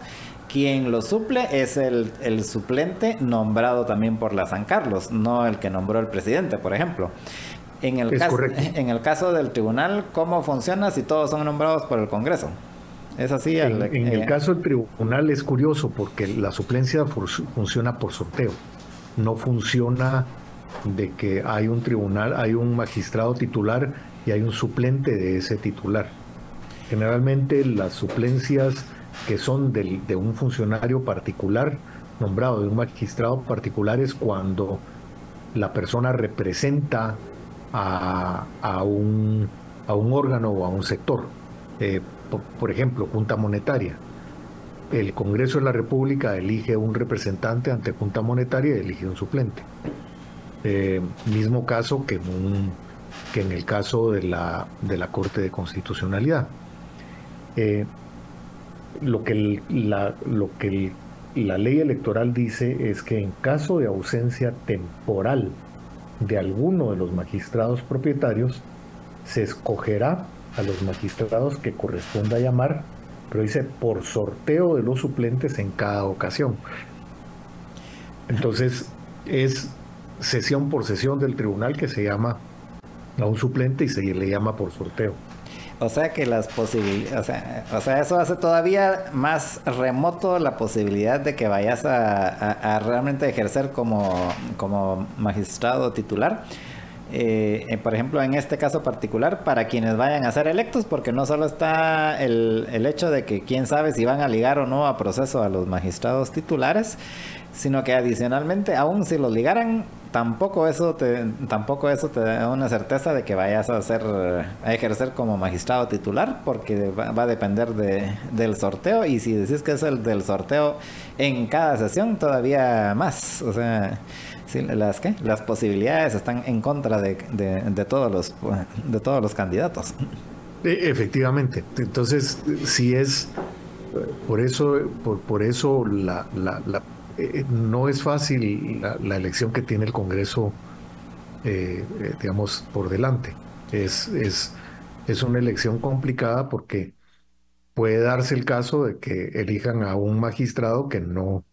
quien lo suple es el, el suplente nombrado también por la San Carlos, no el que nombró el presidente, por ejemplo. En el, caso, en el caso del tribunal, ¿cómo funciona si todos son nombrados por el Congreso? ¿Es así? En, el caso del tribunal es curioso porque la suplencia funciona por sorteo. No funciona de que hay un tribunal, hay un magistrado titular y hay un suplente de ese titular. Generalmente las suplencias que son de un funcionario particular, nombrado de un magistrado particular, es cuando la persona representa a, un, a un órgano o a un sector. Eh, por, ejemplo, Junta Monetaria. El Congreso de la República elige un representante ante Junta Monetaria y elige un suplente. Eh, mismo caso que en, un, que en el caso de la, de la Corte de Constitucionalidad. Eh, lo que, la, lo que la ley electoral dice es que en caso de ausencia temporal de alguno de los magistrados propietarios, se escogerá a los magistrados que corresponda llamar, pero dice por sorteo de los suplentes en cada ocasión. Entonces es sesión por sesión del tribunal que se llama a un suplente y se le llama por sorteo. O sea que las posibilidades, o sea, eso hace todavía más remoto la posibilidad de que vayas a, realmente ejercer como, como magistrado titular. Eh, eh, por ejemplo, en este caso particular, para quienes vayan a ser electos, porque no solo está el, el hecho de que quién sabe si van a ligar o no a proceso a los magistrados titulares, sino que adicionalmente, aún si los ligaran, tampoco eso te, tampoco eso te da una certeza de que vayas a hacer, a ejercer como magistrado titular, porque va, a depender de, del sorteo, y si decís que es el del sorteo en cada sesión, todavía más. O sea, las ¿qué? las posibilidades están en contra de, de, todos los de todos los candidatos. E, efectivamente. Entonces, si es por eso, por, por eso la, la, la eh, no es fácil la, elección que tiene el Congreso, eh, eh, digamos, por delante. Es, es, es una elección complicada porque puede darse el caso de que elijan a un magistrado que no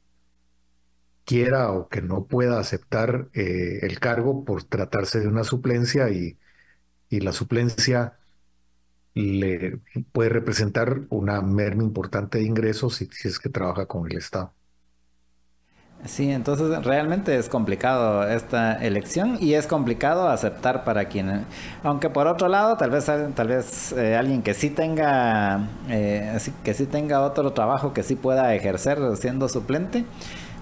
quiera o que no pueda aceptar el cargo por tratarse de una suplencia y, y la suplencia le puede representar una merma importante de ingresos si es que trabaja con el Estado. Sí, entonces realmente es complicado esta elección y es complicado aceptar para quien, aunque por otro lado tal vez tal vez eh, alguien que sí tenga eh, que sí tenga otro trabajo que sí pueda ejercer siendo suplente,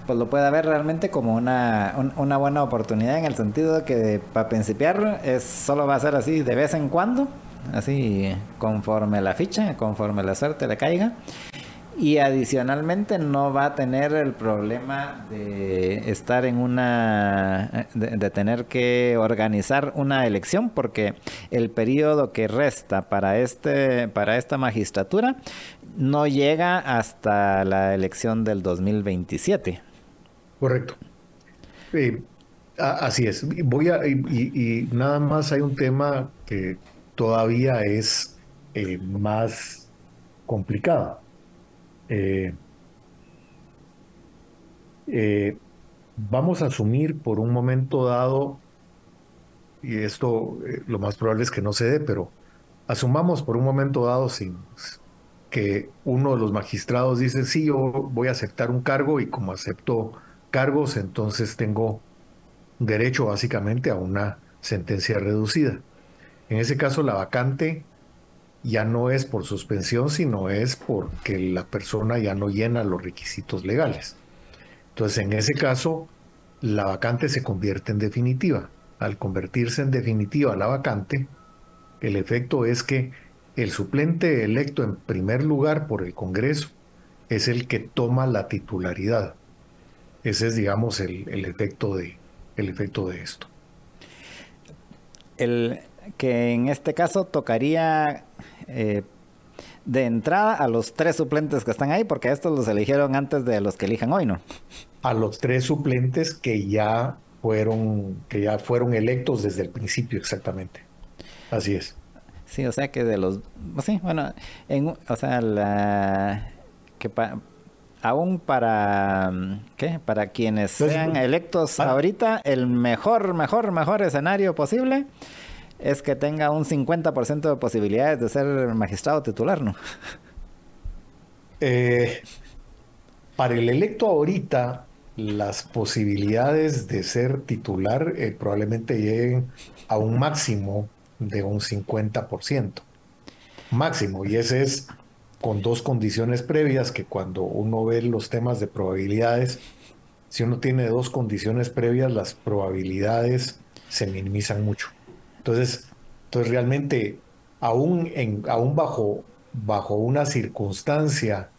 pues lo puede ver realmente como una, una buena oportunidad en el sentido de que para principiar es solo va a ser así de vez en cuando, así conforme la ficha, conforme la suerte le caiga y adicionalmente no va a tener el problema de estar en una de, tener que organizar una elección porque el periodo que resta para este para esta magistratura no llega hasta la elección del 2027 correcto. Así es. Voy a y, nada más hay un tema que todavía es eh, más complicado eh, eh, vamos a asumir por un momento dado, y esto eh, lo más probable es que no se dé, pero asumamos por un momento dado sin que uno de los magistrados dice, sí, yo voy a aceptar un cargo y como acepto cargos, entonces tengo derecho básicamente a una sentencia reducida. En ese caso, la vacante ya no es por suspensión, sino es porque la persona ya no llena los requisitos legales. Entonces, en ese caso, la vacante se convierte en definitiva. Al convertirse en definitiva la vacante, el efecto es que el suplente electo en primer lugar por el Congreso es el que toma la titularidad. Ese es, digamos, el, efecto, de, el efecto de esto. El, que en este caso tocaría eh, de entrada a los tres suplentes que están ahí, porque estos los eligieron antes de los que elijan hoy, ¿no? A los tres suplentes que ya fueron, que ya fueron electos desde el principio, exactamente. Así es. Sí, o sea que de los, sí, bueno, en, o sea, la, que aún para, ¿qué? Para quienes sean electos ah. ahorita, el mejor, mejor, mejor escenario posible es que tenga un 50% de posibilidades de ser magistrado titular, ¿no? Eh, para el electo ahorita, las posibilidades de ser titular eh, probablemente lleguen a un máximo de un 50%. Máximo, y ese es con dos condiciones previas que cuando uno ve los temas de probabilidades, si uno tiene dos condiciones previas, las probabilidades se minimizan mucho. Entonces, entonces realmente, aún, en, aún bajo, bajo una circunstancia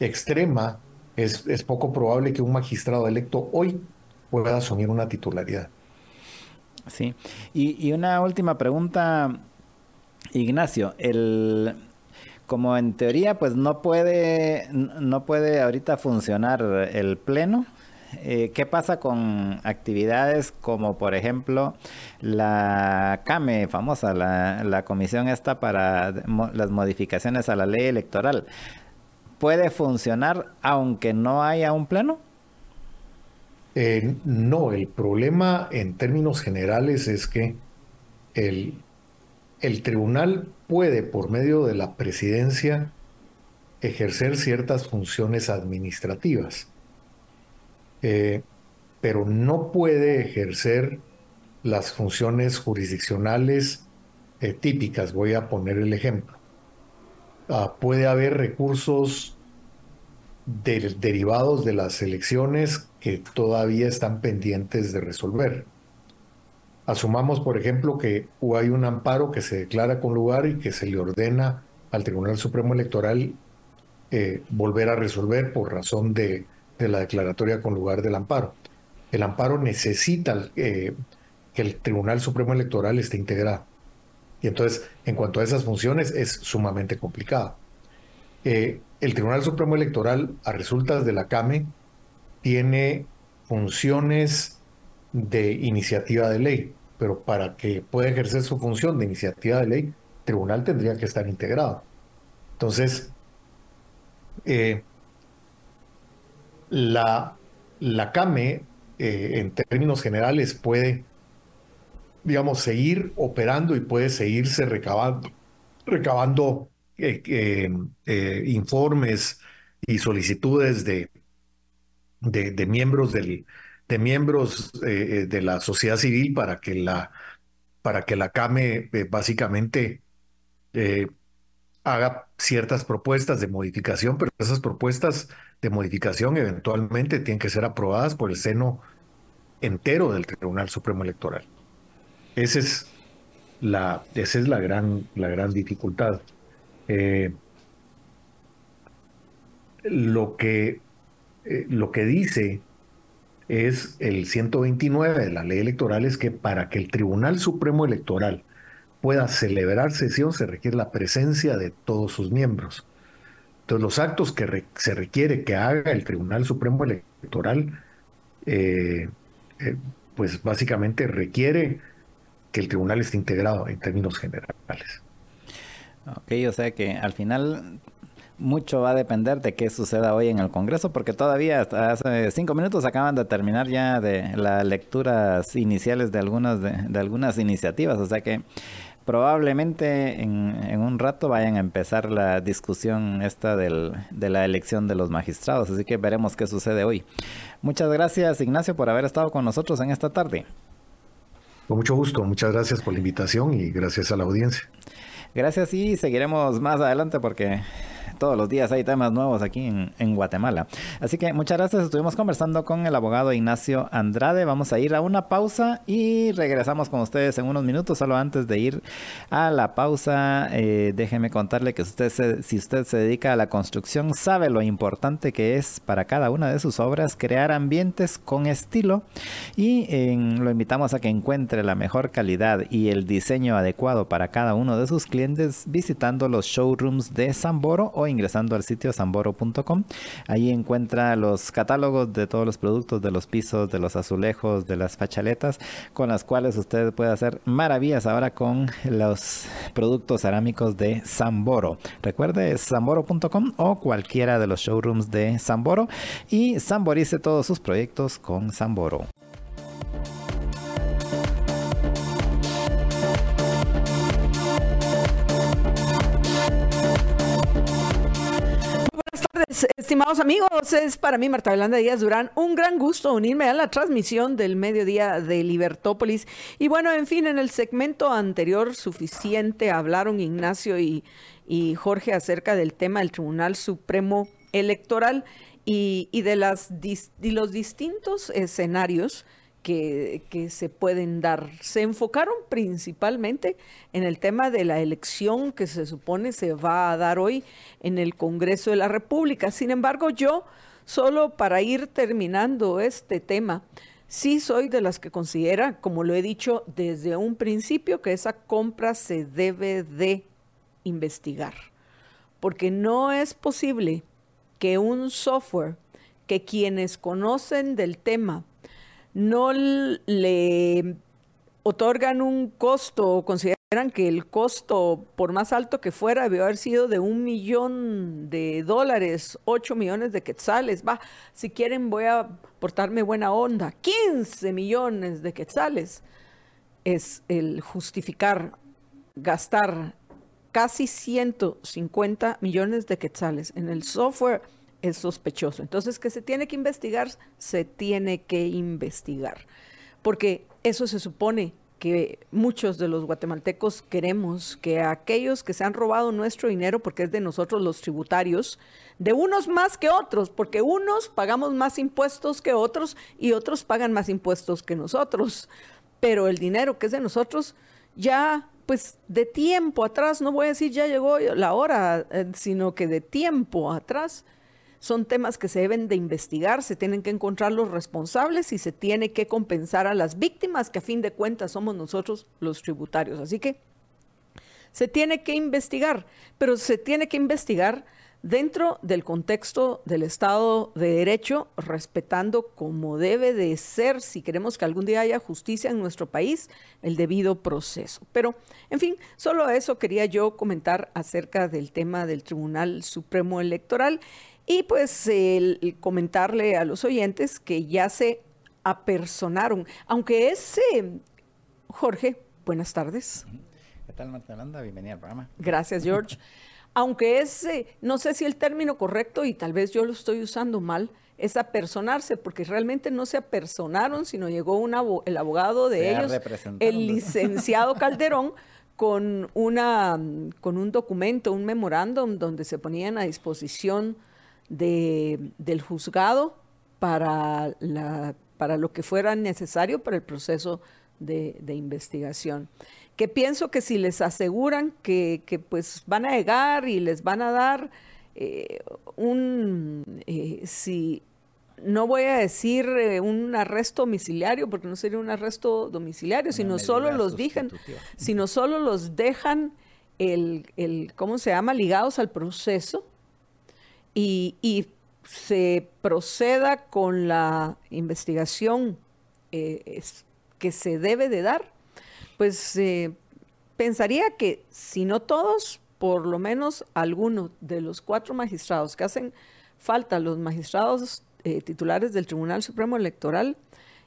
extrema, es, es poco probable que un magistrado electo hoy pueda asumir una titularidad. Sí. Y, una última pregunta, Ignacio. El, como en teoría, pues no puede, no puede ahorita funcionar el pleno eh, ¿qué pasa con actividades como, por ejemplo, la CAME, famosa, la, comisión esta para las modificaciones a la ley electoral? ¿Puede funcionar aunque no haya un pleno? Eh, no, el problema en términos generales es que el, el tribunal puede, por medio de la presidencia, ejercer ciertas funciones administrativas eh, pero no puede ejercer las funciones jurisdiccionales eh, típicas. Voy a poner el ejemplo. Ah, puede haber recursos derivados de las elecciones que todavía están pendientes de resolver. Asumamos, por ejemplo, que hay un amparo que se declara con lugar y que se le ordena al Tribunal Supremo Electoral eh, volver a resolver por razón de, la declaratoria con lugar del amparo. El amparo necesita eh, que el Tribunal Supremo Electoral esté integrado. Y entonces, en cuanto a esas funciones, es sumamente complicado. Eh, el Tribunal Supremo Electoral, a resultas de la CAME, tiene funciones de iniciativa de ley, pero para que pueda ejercer su función de iniciativa de ley, el tribunal tendría que estar integrado. Entonces, eh, la, la CAME, eh, en términos generales, puede, digamos, seguir operando y puede seguirse recabando, recabando eh, informes y solicitudes de, de, miembros del, de miembros de la sociedad civil para que la para que la CAME básicamente haga ciertas propuestas de modificación, pero esas propuestas de modificación eventualmente tienen que ser aprobadas por el seno entero del Tribunal Supremo Electoral. Esa es la, esa es la, gran, la gran dificultad. Eh, lo, que, eh, lo que dice es el 129 de la ley electoral es que para que el Tribunal Supremo Electoral pueda celebrar sesión se requiere la presencia de todos sus miembros. Entonces, los actos que se requiere que haga el Tribunal Supremo Electoral, eh, eh, pues básicamente requiere que el tribunal esté integrado en términos generales. Ok, o sea que al final mucho va a depender de qué suceda hoy en el Congreso, porque todavía hace cinco minutos acaban de terminar ya de las lecturas iniciales de algunas de algunas iniciativas, o sea que probablemente en, un rato vayan a empezar la discusión esta del, de la elección de los magistrados, así que veremos qué sucede hoy. Muchas gracias Ignacio por haber estado con nosotros en esta tarde. Con mucho gusto, muchas gracias por la invitación y gracias a la audiencia. Gracias y seguiremos más adelante porque todos los días hay temas nuevos aquí en, Guatemala. Así que muchas gracias. Estuvimos conversando con el abogado Ignacio Andrade. Vamos a ir a una pausa y regresamos con ustedes en unos minutos. Solo antes de ir a la pausa, eh, déjeme contarle que usted si usted se dedica a la construcción, sabe lo importante que es para cada una de sus obras crear ambientes con estilo y lo invitamos a que encuentre la mejor calidad y el diseño adecuado para cada uno de sus clientes visitando los showrooms de Samboro o ingresando al sitio samboro.com. Ahí encuentra los catálogos de todos los productos, de los pisos, de los azulejos, de las fachaletas, con las cuales usted puede hacer maravillas ahora con los productos cerámicos de Samboro. Recuerde samboro.com o cualquiera de los showrooms de Samboro y samborice todos sus proyectos con Samboro. Estimados amigos, es para mí Marta Belanda Díaz Durán un gran gusto unirme a la transmisión del mediodía de Libertópolis. Y bueno, en fin, en el segmento anterior suficiente hablaron Ignacio y, Jorge acerca del tema del Tribunal Supremo Electoral y, de, las, y los distintos escenarios que, se pueden dar. Se enfocaron principalmente en el tema de la elección que se supone se va a dar hoy en el Congreso de la República. Sin embargo, yo, solo para ir terminando este tema, sí soy de las que considera, como lo he dicho desde un principio, que esa compra se debe de investigar. Porque no es posible que un software que quienes conocen del tema no le otorgan un costo o consideran que el costo, por más alto que fuera, debió haber sido de un millón de dólares, ocho millones de quetzales. Va, si quieren voy a portarme buena onda, 15 millones de quetzales. Es el justificar gastar casi 150 millones de quetzales en el software es sospechoso. Entonces, que se tiene que investigar, se tiene que investigar. Porque eso se supone que muchos de los guatemaltecos queremos que aquellos que se han robado nuestro dinero, porque es de nosotros los tributarios, de unos más que otros, porque unos pagamos más impuestos que otros y otros pagan más impuestos que nosotros pero el dinero que es de nosotros ya pues de tiempo atrás, no voy a decir ya llegó la hora, eh, sino que de tiempo atrás son temas que se deben de investigar, se tienen que encontrar los responsables y se tiene que compensar a las víctimas, que a fin de cuentas somos nosotros los tributarios. Así que se tiene que investigar, pero se tiene que investigar dentro del contexto del Estado de Derecho, respetando como debe de ser, si queremos que algún día haya justicia en nuestro país, el debido proceso. Pero, en fin, solo eso quería yo comentar acerca del tema del Tribunal Supremo Electoral y pues el, comentarle a los oyentes que ya se apersonaron, aunque ese, Jorge, buenas tardes. ¿Qué tal, Marta Bienvenida al programa. Gracias, George. Aunque es, no sé si el término correcto y tal vez yo lo estoy usando mal, es apersonarse, porque realmente no se apersonaron, sino llegó el abogado de ellos, el licenciado Calderón, con, una, con un documento, un memorándum donde se ponían a disposición de, del juzgado para, la, para lo que fuera necesario para el proceso de, de investigación que pienso que si les aseguran que, pues van a llegar y les van a dar eh, un, eh, si no voy a decir eh, un arresto domiciliario, porque no sería un arresto domiciliario, sino solo los dejan, sino solo los dejan el, el, ¿cómo se llama?, ligados al proceso y, se proceda con la investigación que se debe de dar pues eh, pensaría que si no todos, por lo menos algunos de los cuatro magistrados que hacen falta, los magistrados eh, titulares del Tribunal Supremo Electoral,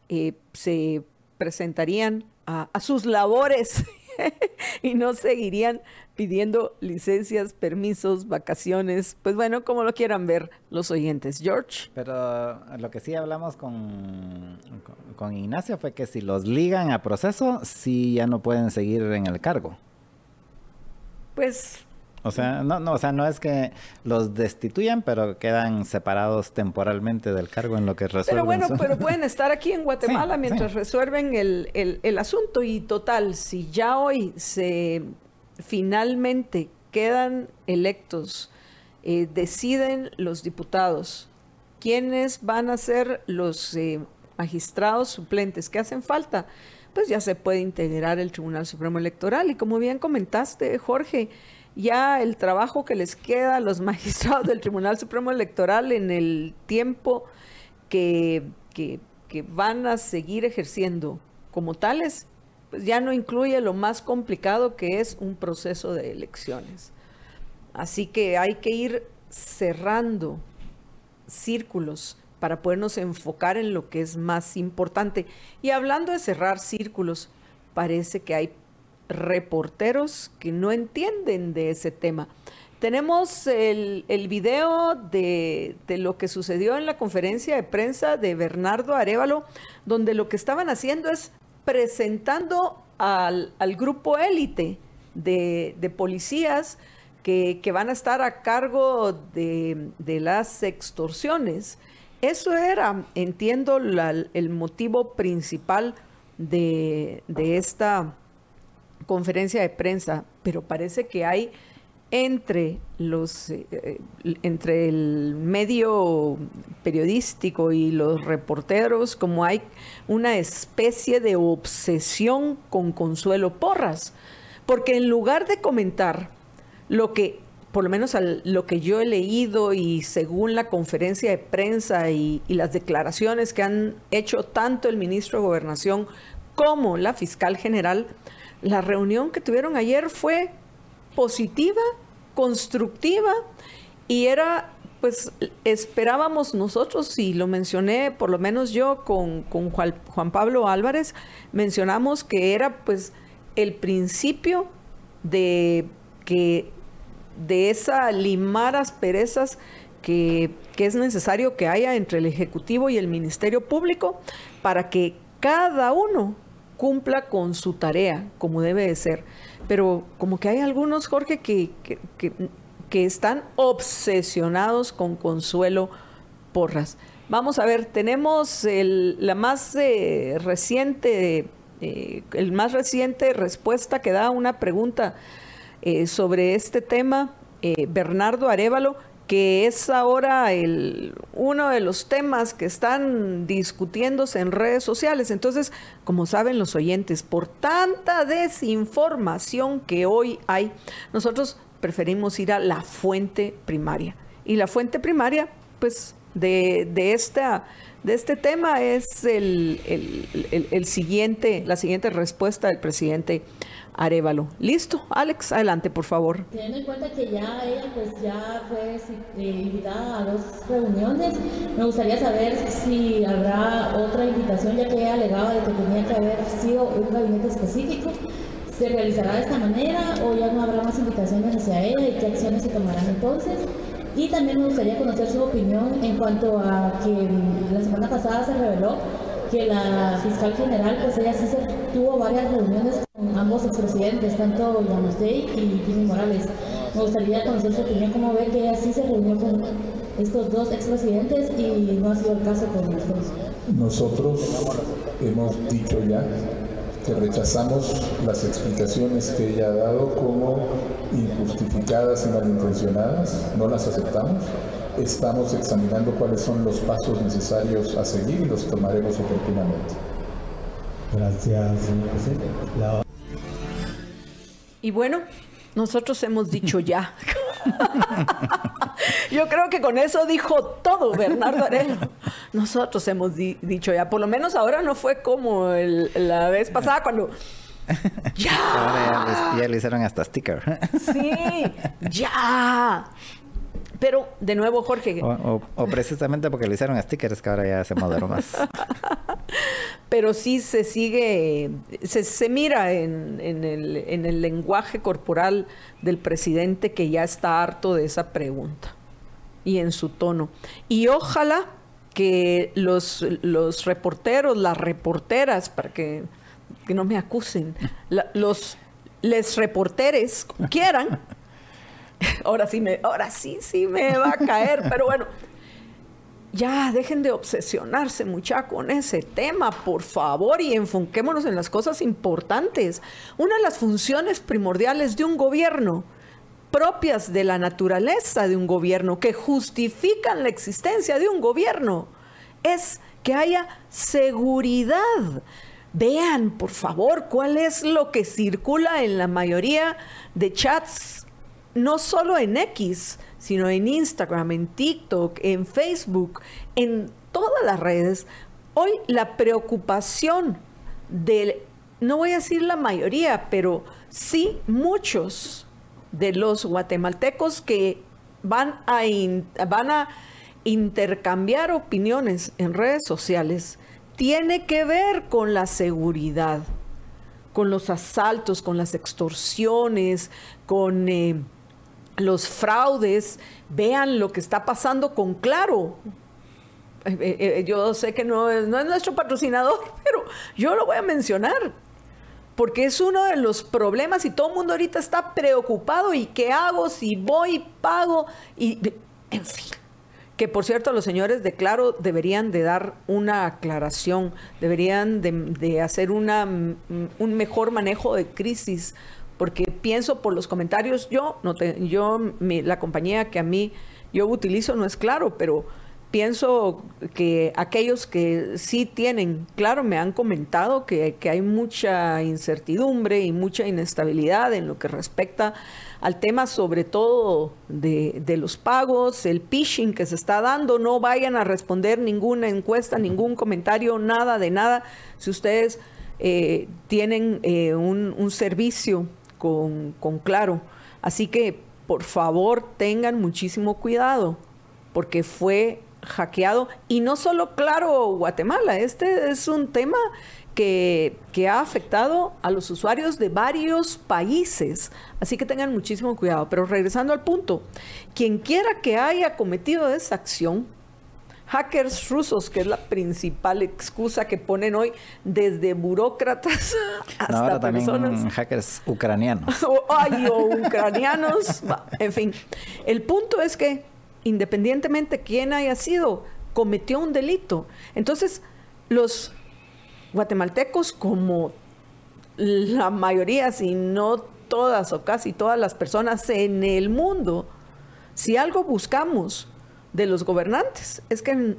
eh, se presentarían a sus labores y no seguirían pidiendo licencias, permisos, vacaciones, pues bueno, como lo quieran ver los oyentes. George. Pero lo que sí hablamos con, con, Ignacio fue que si los ligan a proceso, sí ya no pueden seguir en el cargo. Pues o sea, no, no, o sea, no es que los destituyan, pero quedan separados temporalmente del cargo en lo que resuelven. Pero bueno, pero pueden estar aquí en Guatemala mientras resuelven el, el, el, asunto. Y total, si ya hoy se finalmente quedan electos, eh, deciden los diputados quiénes van a ser los eh, magistrados suplentes que hacen falta, pues ya se puede integrar el Tribunal Supremo Electoral. Y como bien comentaste, Jorge, ya el trabajo que les queda a los magistrados del Tribunal Supremo Electoral en el tiempo que, que, que van a seguir ejerciendo como tales, pues ya no incluye lo más complicado que es un proceso de elecciones. Así que hay que ir cerrando círculos para podernos enfocar en lo que es más importante. Y hablando de cerrar círculos, parece que hay reporteros que no entienden de ese tema. Tenemos el, el video de, de, lo que sucedió en la conferencia de prensa de Bernardo Arevalo, donde lo que estaban haciendo es presentando al, grupo élite de, policías que, van a estar a cargo de, las extorsiones. Eso era, entiendo, el motivo principal de, de esta conferencia de prensa, pero parece que hay entre los eh, eh, entre el medio periodístico y los reporteros como hay una especie de obsesión con Consuelo Porras porque en lugar de comentar lo que por lo menos lo que yo he leído y según la conferencia de prensa y las declaraciones que han hecho tanto el ministro de Gobernación como la fiscal general, la reunión que tuvieron ayer fue positiva, constructiva y era, pues esperábamos nosotros, y lo mencioné por lo menos yo con, Juan, Pablo Álvarez, mencionamos que era pues el principio de que de esa limar asperezas que, que es necesario que haya entre el Ejecutivo y el Ministerio Público para que cada uno cumpla con su tarea como debe de ser. Pero como que hay algunos, Jorge, que, que, están obsesionados con Consuelo Porras. Vamos a ver, tenemos la más eh, reciente eh, el más reciente respuesta que da una pregunta eh, sobre este tema, Bernardo Arevalo, que es ahora el, uno de los temas que están discutiéndose en redes sociales. Entonces, como saben los oyentes, por tanta desinformación que hoy hay, nosotros preferimos ir a la fuente primaria. Y la fuente primaria, pues, de, de esta de este tema es el, el, siguiente, la siguiente respuesta del presidente Arevalo. Listo, Alex, adelante, por favor. Teniendo en cuenta que ya ella pues ya fue eh, invitada a dos reuniones, me gustaría saber si habrá otra invitación, ya que ella alegaba de que tenía que haber sido un gabinete específico. ¿Se realizará de esta manera o ya no habrá más invitaciones hacia ella y qué acciones se tomarán entonces? Y también me gustaría conocer su opinión en cuanto a que la semana pasada se reveló que la fiscal general, pues ella sí se, tuvo varias reuniones con ambos expresidentes, tanto Day y Jimmy Morales. Me gustaría conocer su opinión, cómo ve que ella sí se reunió con estos dos expresidentes y no ha sido el caso con los dos. Nosotros hemos dicho ya que rechazamos las explicaciones que ella ha dado como injustificadas y malintencionadas, no las aceptamos. Estamos examinando cuáles son los pasos necesarios a seguir y los tomaremos oportunamente. Gracias, señor Y bueno, nosotros hemos dicho ya. Yo creo que con eso dijo todo Bernardo Arelo. Nosotros hemos dicho ya, por lo menos ahora no fue como la vez pasada cuando ya. Ahora ya, le hicieron hasta sticker. sí, ya. Pero de nuevo, Jorge. O, precisamente porque le hicieron stickers que ahora ya se moderó más. Pero sí se sigue, se, mira en, el, en el lenguaje corporal del presidente que ya está harto de esa pregunta y en su tono. Y ojalá que los, los reporteros, las reporteras, para que, no me acusen, los les reporteres quieran, ahora sí me, ahora sí, sí me va a caer, pero bueno, ya dejen de obsesionarse mucha con ese tema, por favor, y enfoquémonos en las cosas importantes. Una de las funciones primordiales de un gobierno propias de la naturaleza de un gobierno, que justifican la existencia de un gobierno, es que haya seguridad. Vean, por favor, cuál es lo que circula en la mayoría de chats, no solo en X, sino en Instagram, en TikTok, en Facebook, en todas las redes. Hoy la preocupación de, no voy a decir la mayoría, pero sí muchos de los guatemaltecos que van a, van a intercambiar opiniones en redes sociales tiene que ver con la seguridad, con los asaltos, con las extorsiones, con eh, los fraudes. Vean lo que está pasando con Claro. Eh, eh, yo sé que no es, no es nuestro patrocinador, pero yo lo voy a mencionar porque es uno de los problemas y todo el mundo ahorita está preocupado y qué hago si voy, pago y en fin. Que por cierto los señores de Claro deberían de dar una aclaración, deberían de, hacer una, mm, un mejor manejo de crisis, porque pienso por los comentarios, yo, no te, yo la compañía que a mí yo utilizo no es Claro, pero pienso que aquellos que sí tienen, claro, me han comentado que, hay mucha incertidumbre y mucha inestabilidad en lo que respecta al tema sobre todo de, los pagos, el phishing que se está dando, no vayan a responder ninguna encuesta, ningún comentario, nada de nada. Si ustedes eh, tienen eh, un, servicio con, Claro. Así que, por favor, tengan muchísimo cuidado, porque fue hackeado. Y no solo, claro, Guatemala, este es un tema que, ha afectado a los usuarios de varios países. Así que tengan muchísimo cuidado. Pero regresando al punto, quien quiera que haya cometido esa acción, hackers rusos, que es la principal excusa que ponen hoy desde burócratas hasta también hackers ucranianos. Ay, o ucranianos. en fin, el punto es que independientemente quién haya sido, cometió un delito. Entonces, los guatemaltecos, como la mayoría, si no todas o casi todas las personas en el mundo, si algo buscamos de los gobernantes es que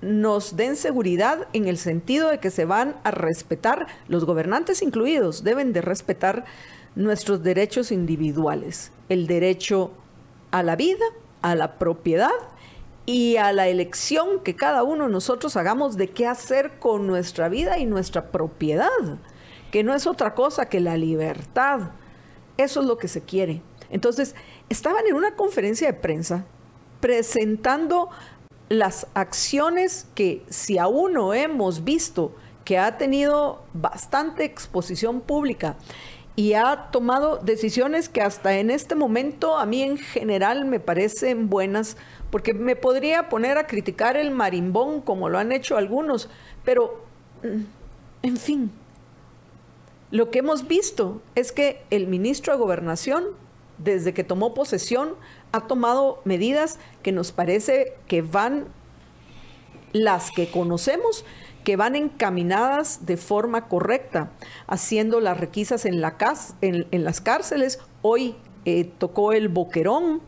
nos den seguridad en el sentido de que se van a respetar, los gobernantes incluidos, deben de respetar nuestros derechos individuales, el derecho a la vida, a la propiedad y a la elección que cada uno de nosotros hagamos de qué hacer con nuestra vida y nuestra propiedad, que no es otra cosa que la libertad. Eso es lo que se quiere. Entonces, estaban en una conferencia de prensa presentando las acciones que si aún no hemos visto que ha tenido bastante exposición pública y ha tomado decisiones que hasta en este momento a mí en general me parecen buenas, porque me podría poner a criticar el marimbón como lo han hecho algunos, pero mm, en fin, lo que hemos visto es que el ministro de Gobernación, desde que tomó posesión, ha tomado medidas que nos parece que van, las que conocemos, que van encaminadas de forma correcta, haciendo las requisas en, la en, las cárceles. Hoy eh, tocó el boquerón,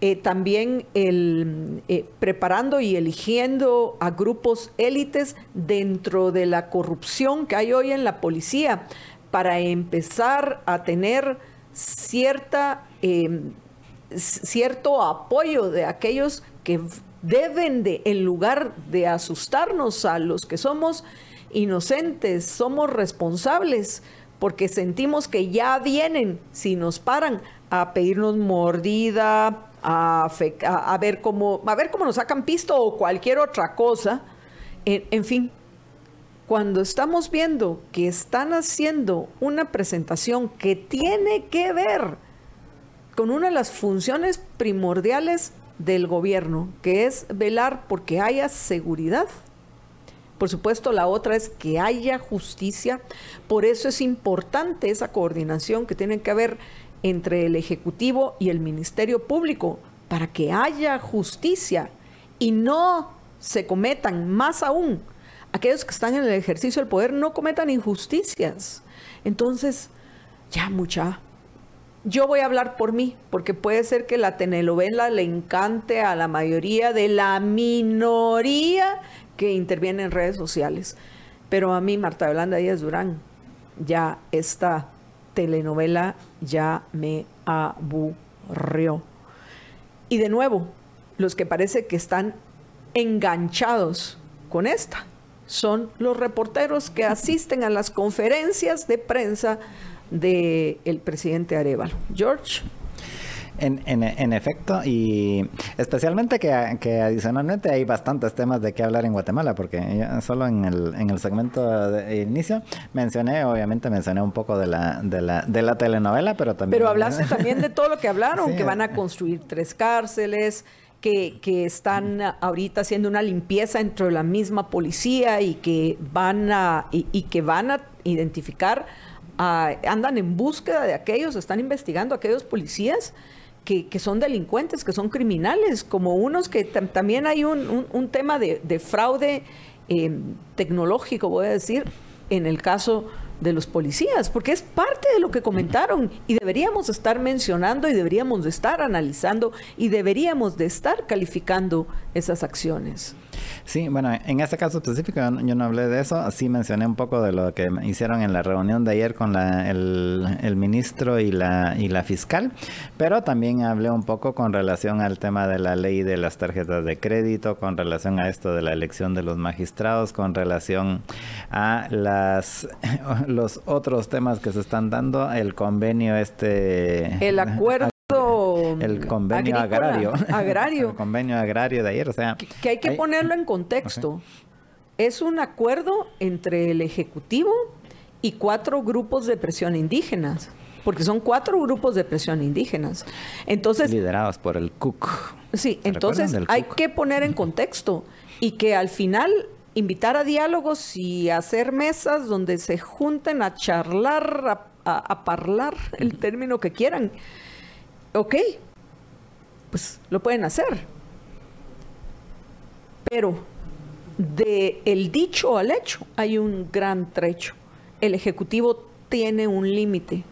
eh, también el, eh, preparando y eligiendo a grupos élites dentro de la corrupción que hay hoy en la policía para empezar a tener cierta cierto apoyo de aquellos que deben de, en lugar de asustarnos a los que somos inocentes, somos responsables, porque sentimos que ya vienen, si nos paran, a pedirnos mordida, a, ver, cómo, a ver cómo nos sacan pisto o cualquier otra cosa. en fin, cuando estamos viendo que están haciendo una presentación que tiene que ver con una de las funciones primordiales del gobierno, que es velar porque haya seguridad. Por supuesto, la otra es que haya justicia. Por eso es importante esa coordinación que tiene que haber entre el Ejecutivo y el Ministerio Público para que haya justicia y no se cometan, más aún, aquellos que están en el ejercicio del poder no cometan injusticias. Entonces, ya mucha, yo voy a hablar por mí, porque puede ser que la telenovela le encante a la mayoría de la minoría que interviene en redes sociales. Pero a mí, Marta Yolanda Díaz Durán, ya esta telenovela ya me aburrió. Y de nuevo, los que parece que están enganchados con esta son los reporteros que asisten a las conferencias de prensa del el presidente Arevalo. George. En, en, efecto, y especialmente que, adicionalmente hay bastantes temas de qué hablar en Guatemala, porque solo en el, en el segmento de inicio mencioné, obviamente mencioné un poco de la, de la, de la telenovela, pero también... Pero hablaste también de todo lo que hablaron, que van a construir tres cárceles, que, que, están ahorita haciendo una limpieza entre la misma policía y que van a, y que van a identificar andan en búsqueda de aquellos, están investigando a aquellos policías que, son delincuentes, que son criminales, como unos que también hay un, tema de, fraude eh, tecnológico, voy a decir, en el caso de los policías, porque es parte de lo que comentaron y deberíamos estar mencionando y deberíamos de estar analizando y deberíamos de estar calificando esas acciones. Sí, bueno, en este caso específico yo no hablé de eso, sí mencioné un poco de lo que hicieron en la reunión de ayer con el, ministro y la, y la fiscal, pero también hablé un poco con relación al tema de la ley de las tarjetas de crédito, con relación a esto de la elección de los magistrados, con relación a las los otros temas que se están dando, el convenio este... El acuerdo el convenio agrario. Agrario. el convenio agrario de ayer, o sea... Que, hay que ponerlo en contexto. Es un acuerdo entre el Ejecutivo y cuatro grupos de presión indígenas, porque son cuatro grupos de presión indígenas. Entonces... Liderados por el CUC. Sí, entonces hay que poner en contexto y que al final invitar a diálogos y hacer mesas donde se junten a charlar, a, a, parlar, el término que quieran. Ok, pues lo pueden hacer. Pero de el dicho al hecho hay un gran trecho. El Ejecutivo tiene un límite.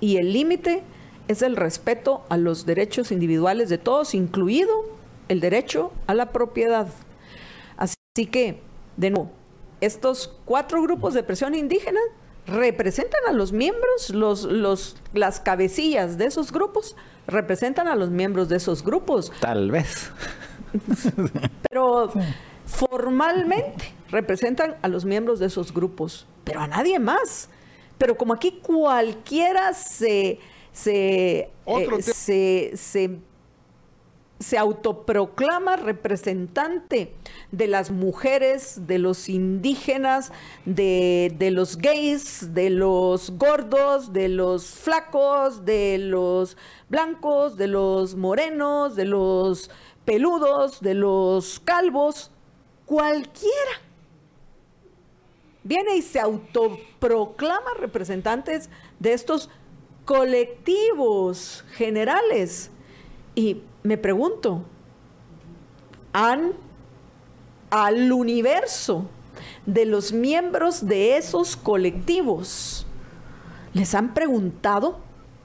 Y el límite es el respeto a los derechos individuales de todos, incluido el derecho a la propiedad. Así que, de nuevo, estos cuatro grupos de presión indígena representan a los miembros, los, los, las cabecillas de esos grupos representan a los miembros de esos grupos. Tal vez. Pero formalmente representan a los miembros de esos grupos, pero a nadie más. Pero como aquí cualquiera se, se, eh, se se autoproclama representante de las mujeres, de los indígenas, de, los gays, de los gordos, de los flacos, de los blancos, de los morenos, de los peludos, de los calvos, cualquiera. Viene y se autoproclama representantes de estos colectivos generales. Y me pregunto, ¿han al universo de los miembros de esos colectivos les han preguntado,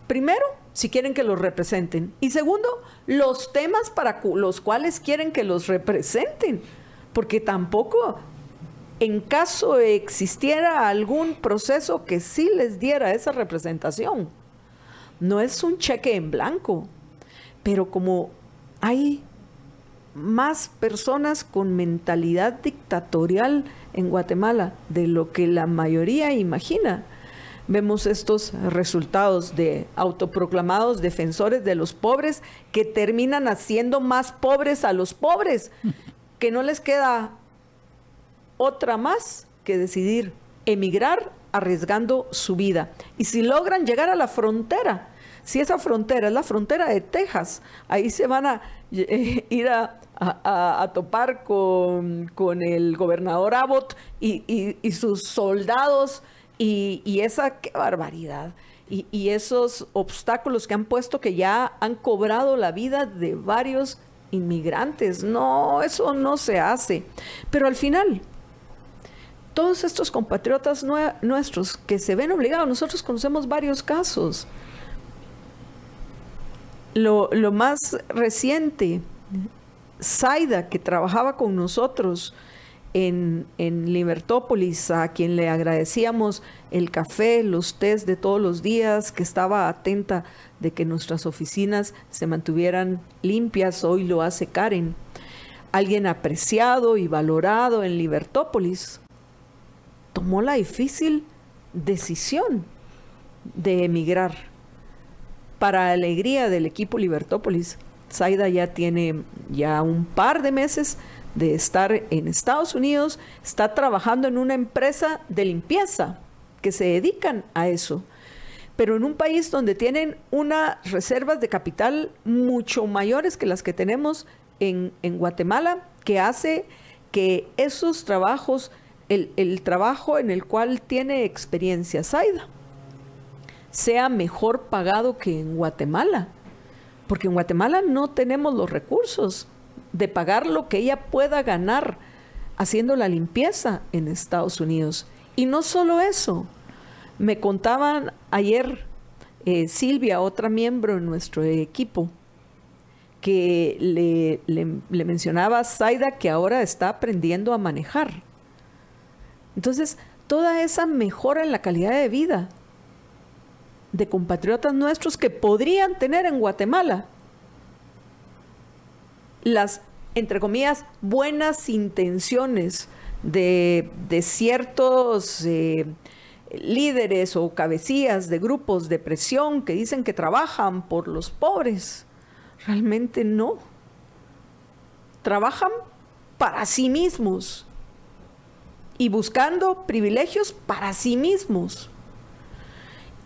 primero, si quieren que los representen y segundo, los temas para los cuales quieren que los representen? Porque tampoco en caso existiera algún proceso que sí les diera esa representación. No es un cheque en blanco, pero como hay más personas con mentalidad dictatorial en Guatemala de lo que la mayoría imagina. Vemos estos resultados de autoproclamados defensores de los pobres que terminan haciendo más pobres a los pobres, que no les queda otra más que decidir emigrar arriesgando su vida. Y si logran llegar a la frontera, si esa frontera es la frontera de Texas, ahí se van a eh, ir a, topar con, el gobernador Abbott y, sus soldados y, esa qué barbaridad. Y, y, esos obstáculos que han puesto que ya han cobrado la vida de varios inmigrantes. No, eso no se hace. Pero al final, todos estos compatriotas nuestros que se ven obligados, nosotros conocemos varios casos lo, más reciente, Zaida, que trabajaba con nosotros en, en, Libertópolis, a quien le agradecíamos el café, los tés de todos los días, que estaba atenta de que nuestras oficinas se mantuvieran limpias, hoy lo hace Karen. Alguien apreciado y valorado en Libertópolis tomó la difícil decisión de emigrar para alegría del equipo Libertópolis, Zaida ya tiene ya un par de meses de estar en Estados Unidos, está trabajando en una empresa de limpieza que se dedican a eso, pero en un país donde tienen unas reservas de capital mucho mayores que las que tenemos en, Guatemala, que hace que esos trabajos, el, el trabajo en el cual tiene experiencia Zaida, sea mejor pagado que en Guatemala. Porque en Guatemala no tenemos los recursos de pagar lo que ella pueda ganar haciendo la limpieza en Estados Unidos. Y no solo eso, me contaban ayer eh, Silvia, otra miembro en nuestro equipo, que le, le mencionaba a Zaida que ahora está aprendiendo a manejar. Entonces, toda esa mejora en la calidad de vida de compatriotas nuestros que podrían tener en Guatemala las, entre comillas, buenas intenciones de, ciertos eh, líderes o cabecillas de grupos de presión que dicen que trabajan por los pobres. Realmente no. Trabajan para sí mismos y buscando privilegios para sí mismos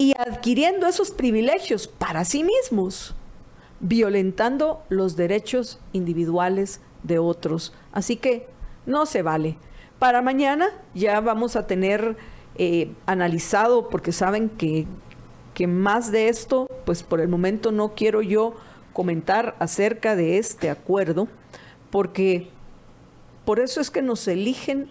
y adquiriendo esos privilegios para sí mismos, violentando los derechos individuales de otros. Así que no se vale. Para mañana ya vamos a tener eh, analizado, porque saben que, que más de esto, pues por el momento no quiero yo comentar acerca de este acuerdo, porque por eso es que nos eligen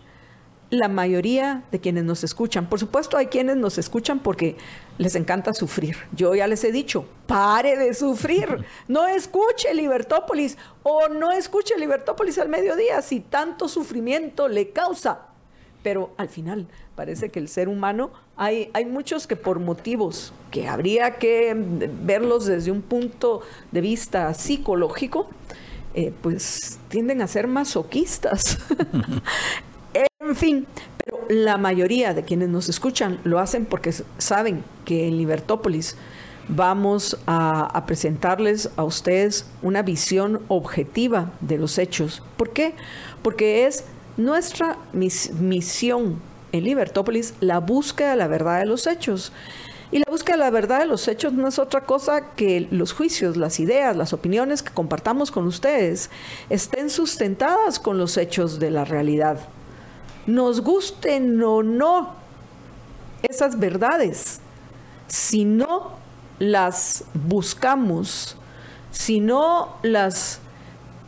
la mayoría de quienes nos escuchan. Por supuesto, hay quienes nos escuchan porque les encanta sufrir. Yo ya les he dicho, pare de sufrir. No escuche Libertópolis o no escuche Libertópolis al mediodía si tanto sufrimiento le causa. Pero al final parece que el ser humano, hay, hay muchos que por motivos que habría que verlos desde un punto de vista psicológico, eh, pues tienden a ser masoquistas. en fin, pero la mayoría de quienes nos escuchan lo hacen porque saben que en Libertópolis vamos a, presentarles a ustedes una visión objetiva de los hechos. ¿Por qué? Porque es nuestra misión en Libertópolis la búsqueda de la verdad de los hechos. Y la búsqueda de la verdad de los hechos no es otra cosa que los juicios, las ideas, las opiniones que compartamos con ustedes estén sustentadas con los hechos de la realidad. Nos gusten o no esas verdades, si no las buscamos, si no las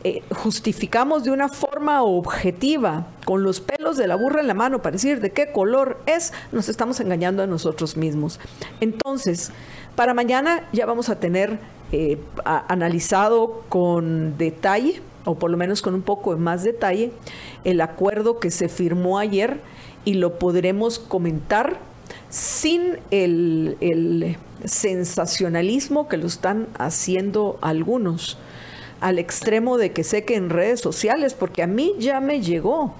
eh, justificamos de una forma objetiva, con los pelos de la burra en la mano para decir de qué color es, nos estamos engañando a nosotros mismos. Entonces, para mañana ya vamos a tener eh, analizado con detalle, o por lo menos con un poco más detalle, el acuerdo que se firmó ayer y lo podremos comentar sin el sensacionalismo que lo están haciendo algunos al extremo de que sé que en redes sociales, porque a mí ya me llegó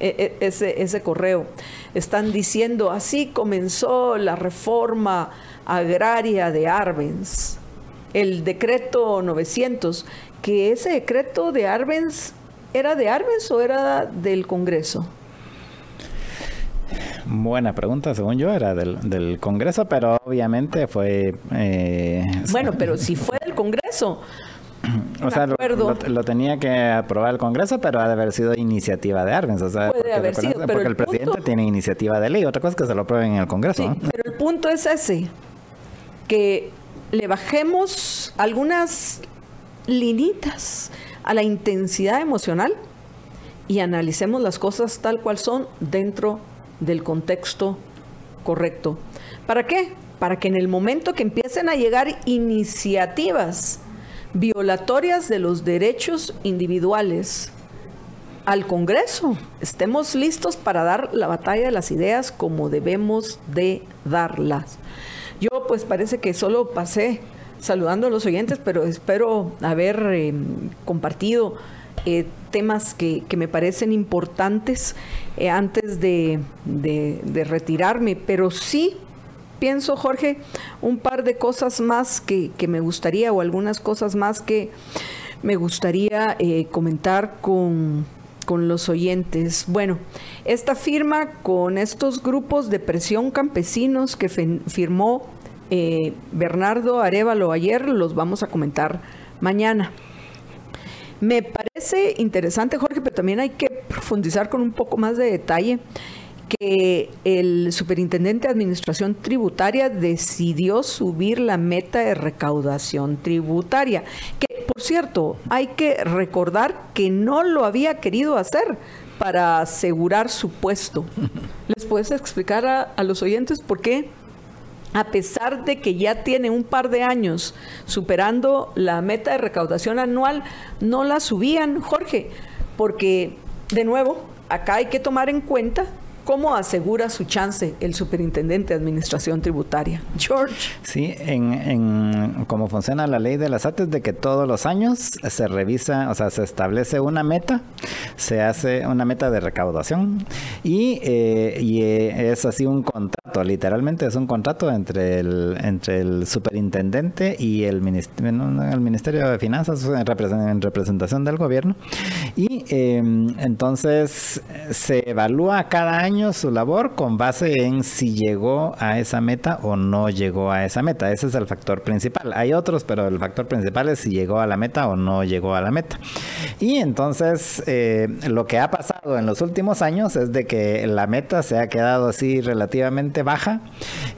e, e, ese, ese correo. Están diciendo, así comenzó la reforma agraria de Arbenz, el decreto 900, que ese decreto de Arbenz era de Arbenz o era del Congreso. Buena pregunta, según yo era del, Congreso, pero obviamente fue... Eh, bueno, pero si fue del Congreso, o sea, lo, tenía que aprobar el Congreso, pero ha de haber sido iniciativa de Arbenz. O sea, Puede haber sido, pero porque el, presidente tiene iniciativa de ley. Otra cosa es que se lo aprueben en el Congreso. Sí, pero el punto es ese, que le bajemos algunas linitas a la intensidad emocional y analicemos las cosas tal cual son dentro del contexto correcto. ¿Para qué? Para que en el momento que empiecen a llegar iniciativas violatorias de los derechos individuales al Congreso. Estemos listos para dar la batalla de las ideas como debemos de darlas. Yo pues parece que solo pasé saludando a los oyentes, pero espero haber em, compartido eh, temas que, me parecen importantes eh, antes de, retirarme, pero sí pienso, Jorge, un par de cosas más que, me gustaría o algunas cosas más que me gustaría eh, comentar con, los oyentes. Bueno, esta firma con estos grupos de presión campesinos que firmó eh, Bernardo Arevalo ayer, los vamos a comentar mañana. Me parece interesante, Jorge, pero también hay que profundizar con un poco más de detalle que el superintendente de Administración Tributaria decidió subir la meta de recaudación tributaria, que por cierto, hay que recordar que no lo había querido hacer para asegurar su puesto. ¿Les puedes explicar a, a los oyentes por qué? A pesar de que ya tiene un par de años superando la meta de recaudación anual, no la subían, Jorge, porque de nuevo, acá hay que tomar en cuenta ¿Cómo asegura su chance el superintendente de administración tributaria? George. Sí, en, en cómo funciona la ley de las ATES de que todos los años se revisa, o sea, se establece una meta, se hace una meta de recaudación y, eh, y eh, es así un contrato, literalmente es un contrato entre el, entre el superintendente y el ministerio, el ministerio de Finanzas en representación del gobierno y em, entonces se evalúa cada año su labor con base en si llegó a esa meta o no llegó a esa meta. Ese es el factor principal. Hay otros, pero el factor principal es si llegó a la meta o no llegó a la meta. Y entonces eh, lo que ha pasado en los últimos años es de que la meta se ha quedado así relativamente baja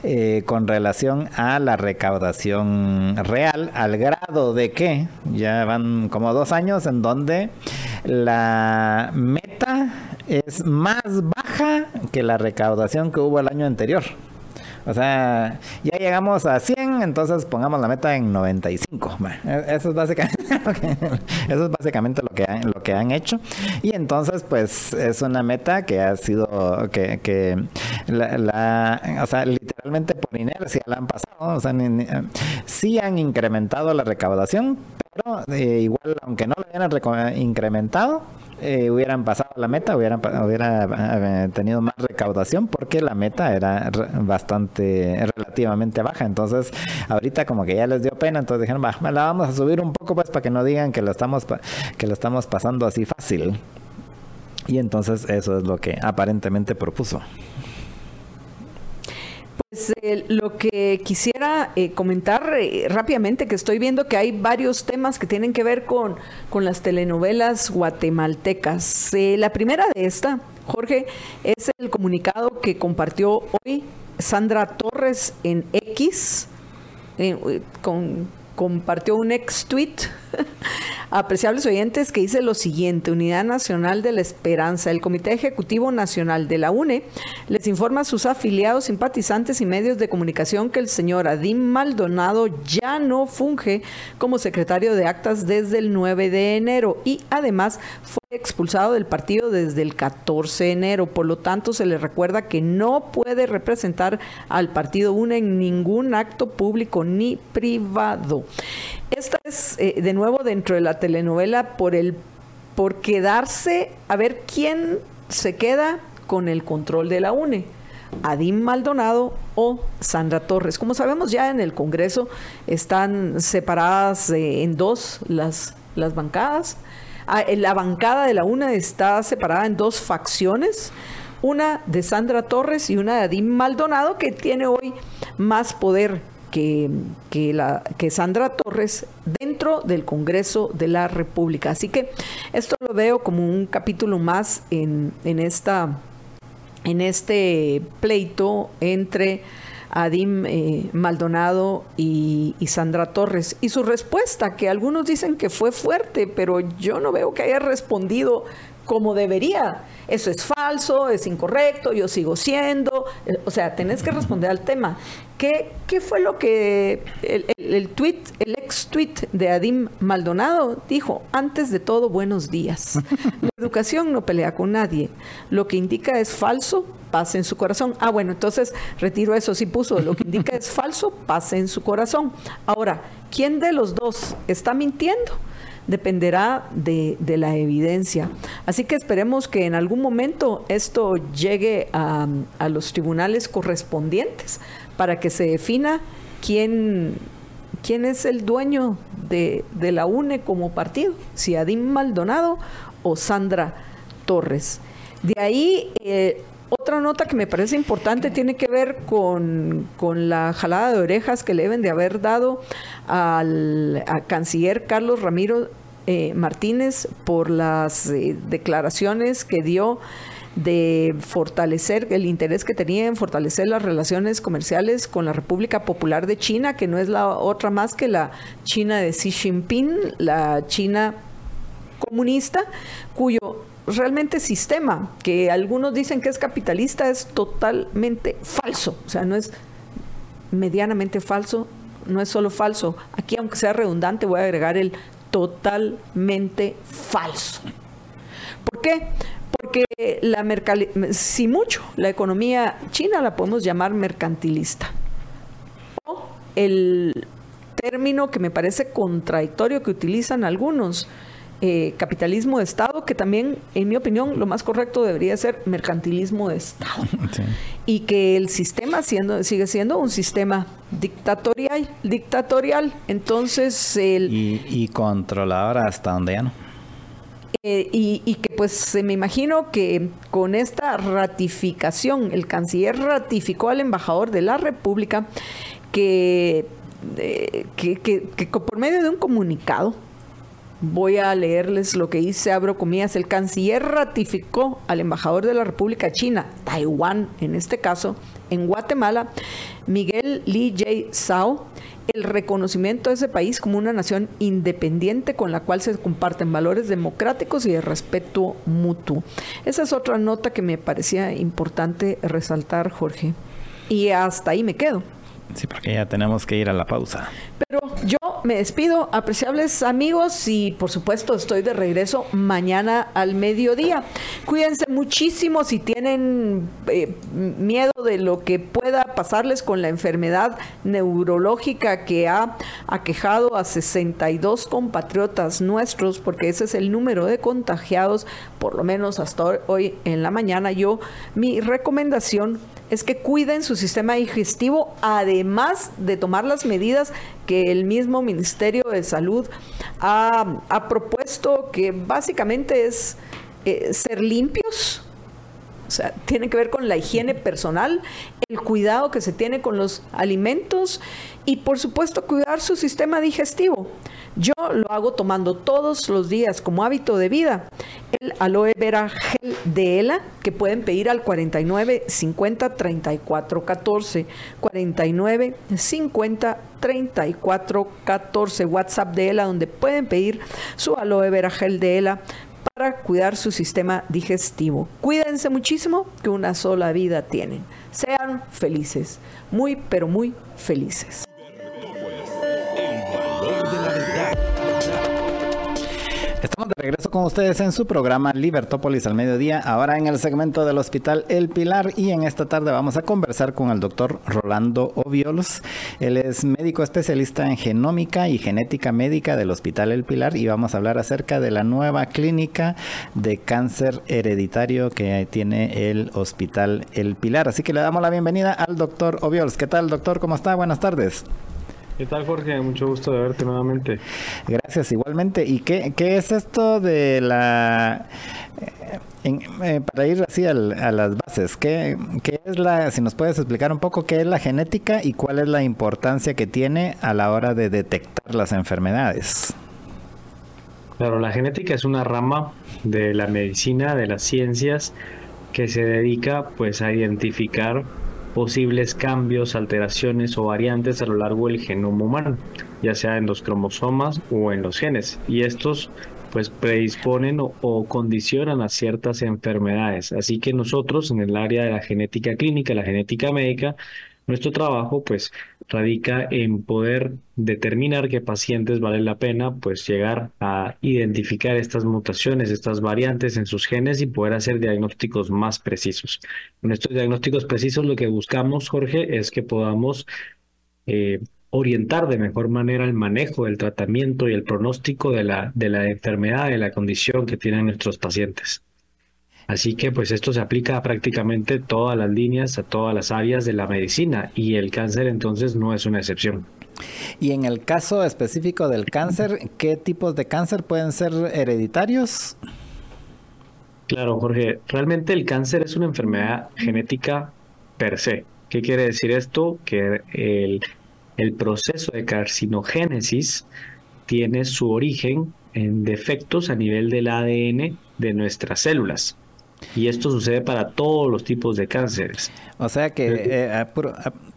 eh, con relación a la recaudación real, al grado de que ya van como dos años en donde la meta es más baja que la recaudación que hubo el año anterior. O sea, ya llegamos a 100, entonces pongamos la meta en 95. E-, eso es básicamente eso es básicamente lo que, han, lo que han hecho. Y entonces, pues, es una meta que ha sido, que, que la, o sea, literalmente por inercia la han pasado. O sea, sí han incrementado la recaudación, pero igual, aunque no lo hubieran incrementado, eh, hubieran pasado la meta, hubieran hubiera eh, tenido más recaudación porque la meta era bastante relativamente baja. Entonces, ahorita como que ya les dio pena, entonces dijeron, va, la vamos a subir un poco pues para que no digan que lo estamos que lo estamos pasando así fácil. Y entonces eso es lo que aparentemente propuso. Pues eh, lo que quisiera eh, comentar eh, rápidamente, que estoy viendo que hay varios temas que tienen que ver con, con las telenovelas guatemaltecas. la primera de esta, Jorge, es el comunicado que compartió hoy Sandra Torres en X, compartió un ex tweet apreciables oyentes, que dice lo siguiente, Unidad Nacional de la Esperanza, el Comité Ejecutivo Nacional de la UNE les informa a sus afiliados, simpatizantes y medios de comunicación que el señor Adim Maldonado ya no funge como secretario de actas desde el 9 de enero y además fue expulsado del partido desde el 14 de enero. Por lo tanto, se le recuerda que no puede representar al partido UNE en ningún acto público ni privado. Esta es, eh, de nuevo, dentro de la telenovela por, el, por quedarse a ver quién se queda con el control de la UNE. Adim Maldonado o Sandra Torres. Como sabemos ya en el Congreso están separadas eh, en dos las, las bancadas. Ah, la bancada de la UNE está separada en dos facciones, una de Sandra Torres y una de Adim Maldonado, que tiene hoy más poder que, que Sandra Torres dentro del Congreso de la República. Así que esto lo veo como un capítulo más en, en, esta, en este pleito entre Adim eh, Maldonado y, y, Sandra Torres. Y su respuesta, que algunos dicen que fue fuerte, pero yo no veo que haya respondido como debería. Eso es falso, es incorrecto, yo sigo siendo. Eh, o sea, tenés que responder al tema. ¿Qué, qué fue lo que el, el, tweet, el ex tweet de Adim Maldonado dijo? Antes de todo, buenos días. La educación no pelea con nadie. Lo que indica es falso, pase en su corazón. Ah, bueno, entonces retiro eso. Sí puso, lo que indica es falso, pase en su corazón. Ahora, ¿quién de los dos está mintiendo? Dependerá de, la evidencia. Así que esperemos que en algún momento esto llegue a, los tribunales correspondientes para que se defina quién, quién es el dueño de, la UNE como partido, si Adim Maldonado o Sandra Torres. De ahí, eh, otra nota que me parece importante tiene que ver con, la jalada de orejas que le deben de haber dado al canciller Carlos Ramiro eh, Martínez por las eh, declaraciones que dio de fortalecer el interés que tenía en fortalecer las relaciones comerciales con la República Popular de China, que no es la otra más que la China de Xi Jinping, la China comunista, cuyo realmente sistema, que algunos dicen que es capitalista, es totalmente falso. O sea, no es medianamente falso, no es solo falso. Aquí, aunque sea redundante, voy a agregar el totalmente falso. ¿Por qué? Porque la si mucho, la economía china la podemos llamar mercantilista. O el término que me parece contradictorio que utilizan algunos, eh, capitalismo de Estado, que también, en mi opinión, lo más correcto debería ser mercantilismo de Estado. Y que el sistema siendo, sigue siendo un sistema dictatorial. dictatorial. Entonces, el... Y, y controlador hasta donde ya no. Eh, y, y, que pues me imagino que con esta ratificación, el canciller ratificó al embajador de la República que, eh, que, que por medio de un comunicado, Voy a leerles lo que dice, abro comillas, el canciller ratificó al embajador de la República China, Taiwán en este caso, en Guatemala, Miguel Li Jay Sao, el reconocimiento de ese país como una nación independiente con la cual se comparten valores democráticos y de respeto mutuo. Esa es otra nota que me parecía importante resaltar, Jorge. Y hasta ahí me quedo. Sí, porque ya tenemos que ir a la pausa. Pero yo me despido, apreciables amigos, y por supuesto estoy de regreso mañana al mediodía. Cuídense muchísimo si tienen eh, miedo de lo que pueda pasarles con la enfermedad neurológica que ha aquejado a 62 compatriotas nuestros, porque ese es el número de contagiados, por lo menos hasta hoy en la mañana. Yo, mi recomendación es que cuiden su sistema digestivo, además de tomar las medidas que el mismo Ministerio de Salud ha, propuesto, que básicamente es eh, ser limpios, o sea, tiene que ver con la higiene personal, el cuidado que se tiene con los alimentos y por supuesto cuidar su sistema digestivo. Yo lo hago tomando todos los días como hábito de vida. El aloe vera gel de ELA que pueden pedir al 49 50 34 14. 49 50 34 14. WhatsApp de ELA donde pueden pedir su aloe vera gel de ELA para cuidar su sistema digestivo. Cuídense muchísimo que una sola vida tienen. Sean felices, muy pero muy felices. Estamos de regreso con ustedes en su programa Libertópolis al mediodía, ahora en el segmento del Hospital El Pilar y en esta tarde vamos a conversar con el doctor Rolando Oviols. Él es médico especialista en genómica y genética médica del Hospital El Pilar y vamos a hablar acerca de la nueva clínica de cáncer hereditario que tiene el Hospital El Pilar. Así que le damos la bienvenida al doctor Oviols. ¿Qué tal, doctor? ¿Cómo está? Buenas tardes. ¿Qué tal, Jorge? Mucho gusto de verte nuevamente. Gracias, igualmente. ¿Y qué, qué es esto de la... Eh, eh, para ir así a las bases, ¿qué, ¿qué, es la, si nos puedes explicar un poco qué es la genética y cuál es la importancia que tiene a la hora de detectar las enfermedades? Claro, la genética es una rama de la medicina, de las ciencias, que se dedica pues a identificar posibles cambios, alteraciones o variantes a lo largo del genoma humano, ya sea en los cromosomas o en los genes. Y estos pues predisponen o, condicionan a ciertas enfermedades. Así que nosotros en el área de la genética clínica, la genética médica, nuestro trabajo pues radica en poder determinar qué pacientes vale la pena pues llegar a identificar estas mutaciones, estas variantes en sus genes y poder hacer diagnósticos más precisos. Con estos diagnósticos precisos lo que buscamos, Jorge, es que podamos eh, orientar de mejor manera el manejo del tratamiento y el pronóstico de la, de la enfermedad, de la condición que tienen nuestros pacientes. Así que pues esto se aplica a prácticamente todas las líneas, a todas las áreas de la medicina y el cáncer entonces no es una excepción. Y en el caso específico del cáncer, ¿qué tipos de cáncer pueden ser hereditarios? Claro, Jorge, realmente el cáncer es una enfermedad genética per se. ¿Qué quiere decir esto? Que el, el proceso de carcinogénesis tiene su origen en defectos a nivel del ADN de nuestras células. Y esto sucede para todos los tipos de cánceres. O sea que eh,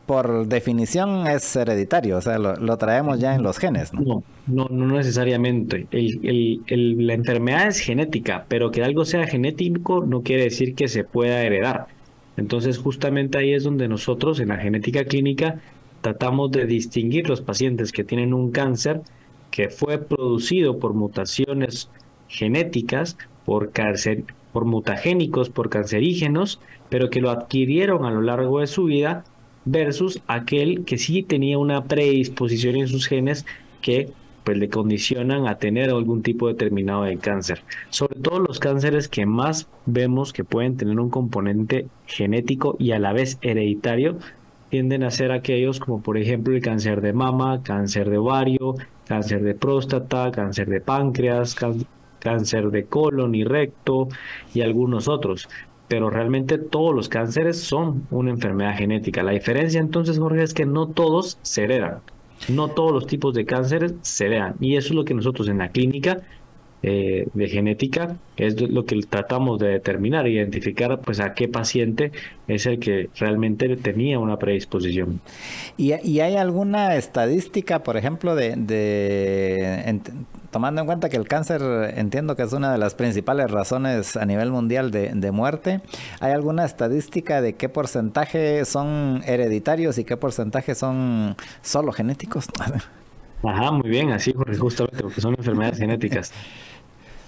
por, definición es hereditario, o sea, lo, traemos ya en los genes, ¿no? No, no, necesariamente. la enfermedad es genética, pero que algo sea genético no quiere decir que se pueda heredar. Entonces, justamente ahí es donde nosotros en la genética clínica tratamos de distinguir los pacientes que tienen un cáncer que fue producido por mutaciones genéticas, por cáncer, por mutagénicos, por cancerígenos, pero que lo adquirieron a lo largo de su vida versus aquel que sí tenía una predisposición en sus genes que pues le condicionan a tener algún tipo determinado de cáncer. Sobre todo los cánceres que más vemos que pueden tener un componente genético y a la vez hereditario tienden a ser aquellos como por ejemplo el cáncer de mama, cáncer de ovario, cáncer de próstata, cáncer de páncreas, cáncer de colon y recto y algunos otros. Pero realmente todos los cánceres son una enfermedad genética. La diferencia entonces, Jorge, es que no todos se heredan. No todos los tipos de cánceres se heredan. Y eso es lo que nosotros en la clínica eh, de genética es lo que tratamos de determinar, identificar pues a qué paciente es el que realmente tenía una predisposición. ¿Y, hay alguna estadística, por ejemplo, de, tomando en cuenta que el cáncer entiendo que es una de las principales razones a nivel mundial de, de muerte, ¿hay alguna estadística de qué porcentaje son hereditarios y qué porcentaje son solo genéticos? Ajá, muy bien, así justamente porque son enfermedades genéticas.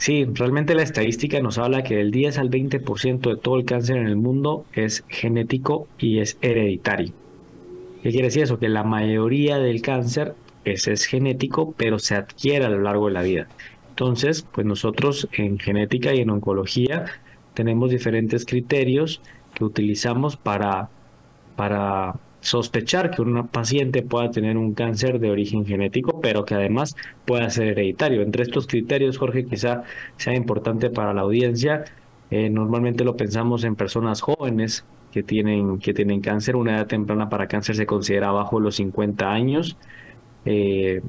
Sí, realmente la estadística nos habla que del 10 al 20% de todo el cáncer en el mundo es genético y es hereditario. ¿Qué quiere decir eso? Que la mayoría del cáncer es, genético, pero se adquiere a lo largo de la vida. Entonces, pues nosotros en genética y en oncología tenemos diferentes criterios que utilizamos para, para sospechar que un paciente pueda tener un cáncer de origen genético, pero que además pueda ser hereditario. Entre estos criterios, Jorge, quizá sea importante para la audiencia. Eh, normalmente lo pensamos en personas jóvenes que tienen, que tienen cáncer. Una edad temprana para cáncer se considera bajo los 50 años. Eh,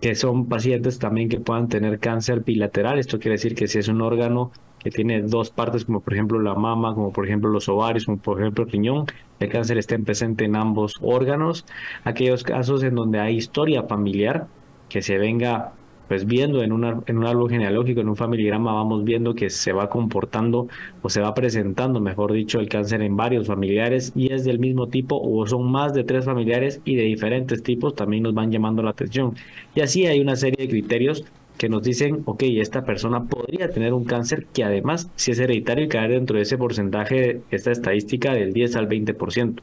que son pacientes también que puedan tener cáncer bilateral. Esto quiere decir que si es un órgano que tiene dos partes, como por ejemplo la mama, como por ejemplo los ovarios, como por ejemplo el riñón, el cáncer esté presente en ambos órganos. Aquellos casos en donde hay historia familiar que se venga pues viendo en, una, en un árbol genealógico, en un familigrama, vamos viendo que se va comportando o se va presentando, mejor dicho, el cáncer en varios familiares y es del mismo tipo o son más de tres familiares y de diferentes tipos, también nos van llamando la atención. Y así hay una serie de criterios que nos dicen, ok, esta persona podría tener un cáncer que además, si es hereditario, caer dentro de ese porcentaje, esta estadística del 10 al 20%.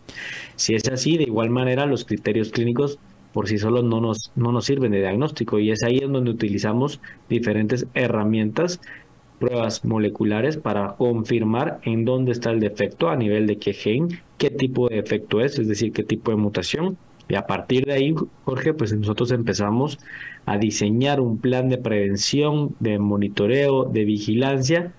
Si es así, de igual manera, los criterios clínicos por sí solos no nos, no nos sirven de diagnóstico y es ahí en donde utilizamos diferentes herramientas, pruebas moleculares para confirmar en dónde está el defecto a nivel de qué gen, qué tipo de defecto es, es decir, qué tipo de mutación. Y a partir de ahí, Jorge, pues nosotros empezamos a diseñar un plan de prevención, de monitoreo, de vigilancia,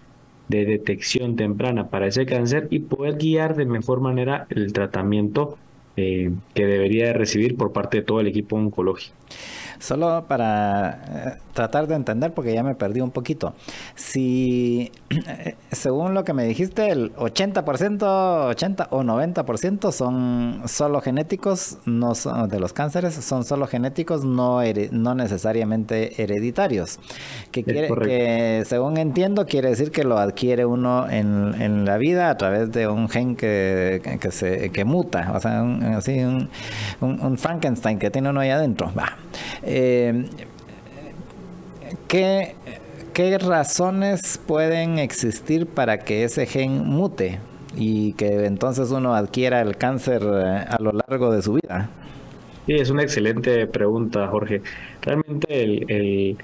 de detección temprana para ese cáncer y poder guiar de mejor manera el tratamiento eh, que debería recibir por parte de todo el equipo oncológico. Solo para eh, tratar de entender, porque ya me perdí un poquito. Si, eh, según lo que me dijiste, el 80%, 80 o 90% son solo genéticos, no son, de los cánceres, son solo genéticos, no, no necesariamente hereditarios. Que, quiere, que según entiendo, quiere decir que lo adquiere uno en, en la vida a través de un gen que, que, se, que muta, o sea, un, así un, un, Frankenstein que tiene uno ahí adentro. Eh, ¿qué, razones pueden existir para que ese gen mute y que entonces uno adquiera el cáncer eh, a lo largo de su vida? Sí, es una excelente pregunta, Jorge. Realmente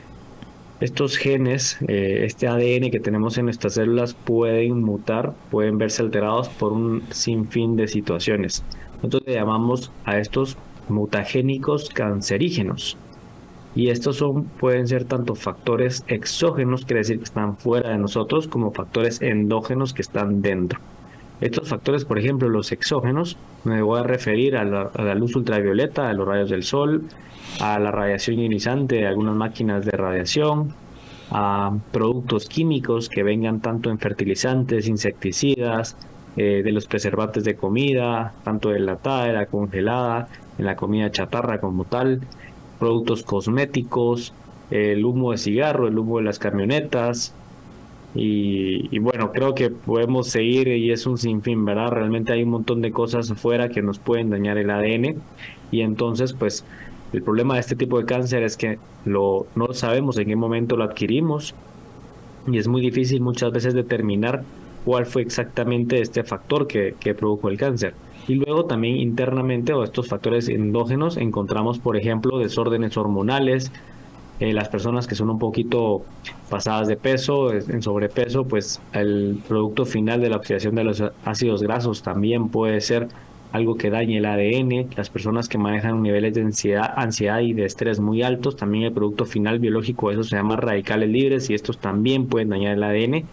estos genes, eh, este ADN que tenemos en nuestras células pueden mutar, pueden verse alterados por un sinfín de situaciones. Nosotros le llamamos a estos mutagénicos cancerígenos. Y estos son, pueden ser tanto factores exógenos, quiere decir que están fuera de nosotros, como factores endógenos que están dentro. Estos factores, por ejemplo, los exógenos, me voy a referir a la, luz ultravioleta, a los rayos del sol, a la radiación ionizante de algunas máquinas de radiación, a productos químicos que vengan tanto en fertilizantes, insecticidas, eh, de los preservantes de comida, tanto de la la congelada, en la comida chatarra como tal, productos cosméticos, el humo de cigarro, el humo de las camionetas. Y, bueno, creo que podemos seguir y es un sinfín, ¿verdad? Realmente hay un montón de cosas afuera que nos pueden dañar el ADN y entonces pues el problema de este tipo de cáncer es que lo, no sabemos en qué momento lo adquirimos y es muy difícil muchas veces determinar cuál fue exactamente este factor que, que produjo el cáncer. Y luego también internamente o estos factores endógenos encontramos, por ejemplo, desórdenes hormonales, eh, las personas que son un poquito pasadas de peso, en sobrepeso, pues el producto final de la oxidación de los ácidos grasos también puede ser algo que dañe el ADN. Las personas que manejan niveles de ansiedad, ansiedad y de estrés muy altos, también el producto final biológico, eso se llama radicales libres y estos también pueden dañar el ADN.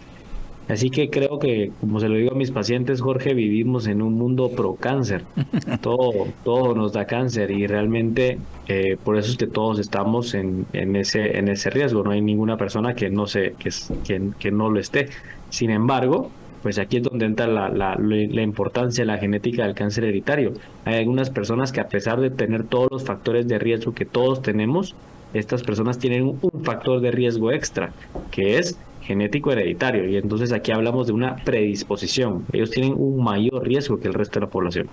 Así que creo que, como se lo digo a mis pacientes, Jorge, vivimos en un mundo pro cáncer. todo, todo nos da cáncer y realmente eh, por eso es que todos estamos en, en, ese, en ese riesgo. No hay ninguna persona que no, se, que, que, que no lo esté. Sin embargo, pues aquí es donde entra la, la, la, importancia de la genética del cáncer hereditario. Hay algunas personas que a pesar de tener todos los factores de riesgo que todos tenemos, estas personas tienen un factor de riesgo extra, que es genético hereditario. Y entonces aquí hablamos de una predisposición. Ellos tienen un mayor riesgo que el resto de la población.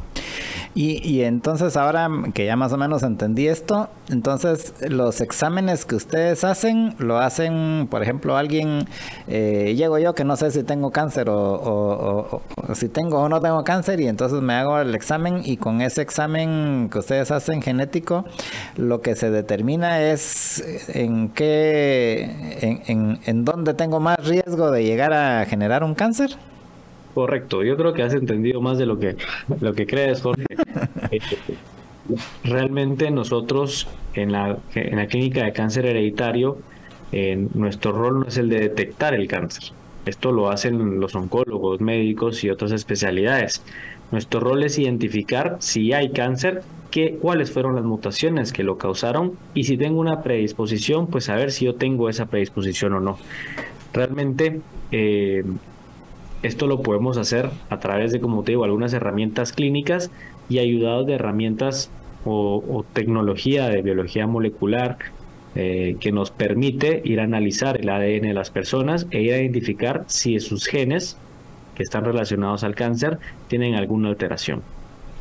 Y, y, entonces ahora que ya más o menos entendí esto, entonces los exámenes que ustedes hacen, lo hacen, por ejemplo, alguien, eh, llego yo que no sé si tengo cáncer o, o, si tengo o no tengo cáncer y entonces me hago el examen y con ese examen que ustedes hacen genético, lo que se determina es en qué, en, en, en dónde tengo más riesgo de llegar a generar un cáncer. Correcto, yo creo que has entendido más de lo que, lo que crees, Jorge. Eh, realmente nosotros en la, en la clínica de cáncer hereditario, eh, nuestro rol no es el de detectar el cáncer. Esto lo hacen los oncólogos, médicos y otras especialidades. Nuestro rol es identificar si hay cáncer, qué, cuáles fueron las mutaciones que lo causaron y si tengo una predisposición, pues saber si yo tengo esa predisposición o no. Realmente eh, esto lo podemos hacer a través de, como te digo, algunas herramientas clínicas y ayudados de herramientas o, tecnología de biología molecular eh, que nos permite ir a analizar el ADN de las personas e ir a identificar si sus genes que están relacionados al cáncer tienen alguna alteración.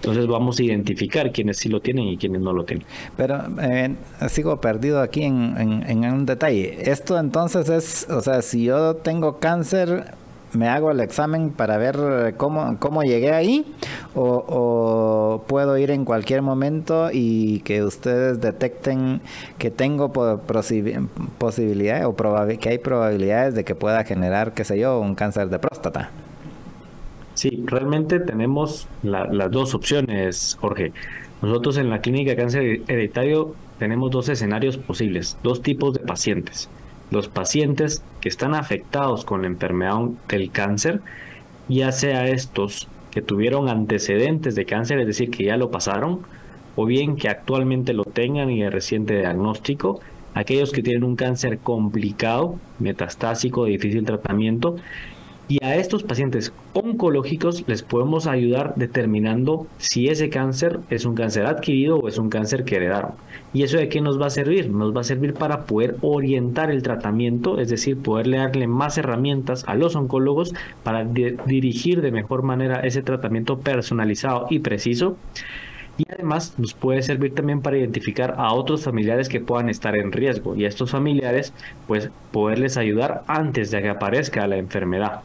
Entonces vamos a identificar quiénes sí lo tienen y quiénes no lo tienen. Pero eh, sigo perdido aquí en, un detalle. Esto entonces es, o sea, si yo tengo cáncer, me hago el examen para ver cómo, cómo llegué ahí o, o, puedo ir en cualquier momento y que ustedes detecten que tengo posibilidades o que hay probabilidades de que pueda generar, qué sé yo, un cáncer de próstata. Sí, realmente tenemos la, las dos opciones, Jorge. Nosotros en la clínica de cáncer hereditario tenemos dos escenarios posibles, dos tipos de pacientes los pacientes que están afectados con la enfermedad del cáncer, ya sea estos que tuvieron antecedentes de cáncer, es decir, que ya lo pasaron, o bien que actualmente lo tengan y de reciente diagnóstico, aquellos que tienen un cáncer complicado, metastásico, de difícil tratamiento, y a estos pacientes oncológicos les podemos ayudar determinando si ese cáncer es un cáncer adquirido o es un cáncer que heredaron. ¿Y eso de qué nos va a servir? Nos va a servir para poder orientar el tratamiento, es decir, poderle darle más herramientas a los oncólogos para dirigir de mejor manera ese tratamiento personalizado y preciso y además nos puede servir también para identificar a otros familiares que puedan estar en riesgo y a estos familiares pues poderles ayudar antes de que aparezca la enfermedad.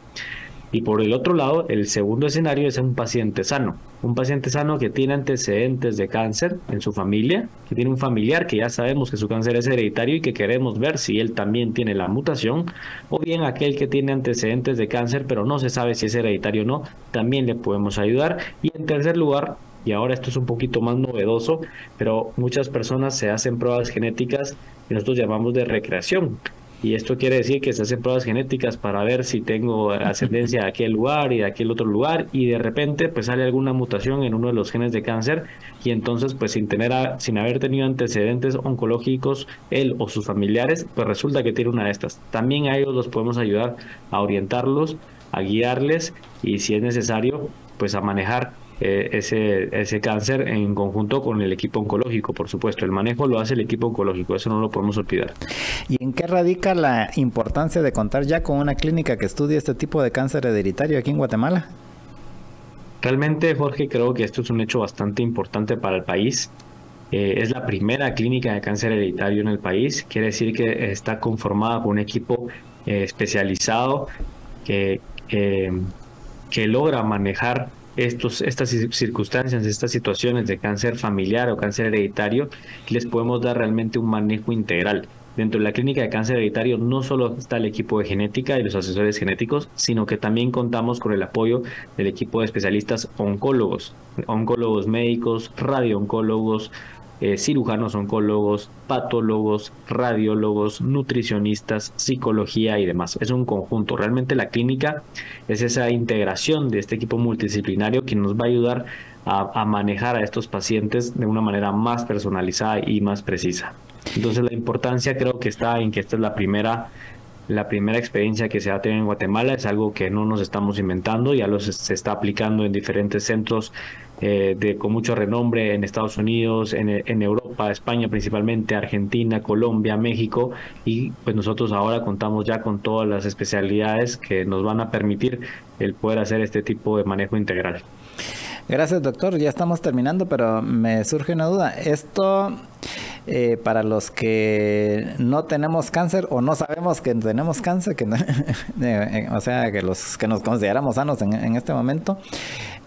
Y por el otro lado, el segundo escenario es un paciente sano. Un paciente sano que tiene antecedentes de cáncer en su familia, que tiene un familiar que ya sabemos que su cáncer es hereditario y que queremos ver si él también tiene la mutación, o bien aquel que tiene antecedentes de cáncer pero no se sabe si es hereditario o no, también le podemos ayudar. Y en tercer lugar, y ahora esto es un poquito más novedoso, pero muchas personas se hacen pruebas genéticas que nosotros llamamos de recreación. Y esto quiere decir que se hacen pruebas genéticas para ver si tengo ascendencia de aquel lugar y de aquel otro lugar y de repente pues sale alguna mutación en uno de los genes de cáncer y entonces pues sin tener sin haber tenido antecedentes oncológicos él o sus familiares pues resulta que tiene una de estas. También a ellos los podemos ayudar a orientarlos, a guiarles y si es necesario pues a manejar eh, ese, ese cáncer en conjunto con el equipo oncológico, por supuesto. El manejo lo hace el equipo oncológico, eso no lo podemos olvidar. ¿Y en qué radica la importancia de contar ya con una clínica que estudie este tipo de cáncer hereditario aquí en Guatemala? Realmente, Jorge, creo que esto es un hecho bastante importante para el país. Eh, es la primera clínica de cáncer hereditario en el país. Quiere decir que está conformada por un equipo eh, especializado que, que logra manejar estos, estas circunstancias, estas situaciones de cáncer familiar o cáncer hereditario, les podemos dar realmente un manejo integral. Dentro de la clínica de cáncer hereditario no solo está el equipo de genética y los asesores genéticos, sino que también contamos con el apoyo del equipo de especialistas oncólogos, oncólogos médicos, radiooncólogos, eh, cirujanos oncólogos, patólogos, radiólogos, nutricionistas, psicología y demás. Es un conjunto. Realmente la clínica es esa integración de este equipo multidisciplinario que nos va a ayudar a, manejar a estos pacientes de una manera más personalizada y más precisa. Entonces la importancia creo que está en que esta es la primera la primera experiencia que se va a tener en Guatemala es algo que no nos estamos inventando, ya lo se está aplicando en diferentes centros eh, de, con mucho renombre en Estados Unidos, en, en, Europa, España principalmente, Argentina, Colombia, México y pues nosotros ahora contamos ya con todas las especialidades que nos van a permitir el poder hacer este tipo de manejo integral. Gracias doctor, ya estamos terminando, pero me surge una duda. Esto eh, para los que no tenemos cáncer o no sabemos que tenemos cáncer, que eh, o sea, que los que nos consideramos sanos en, este momento,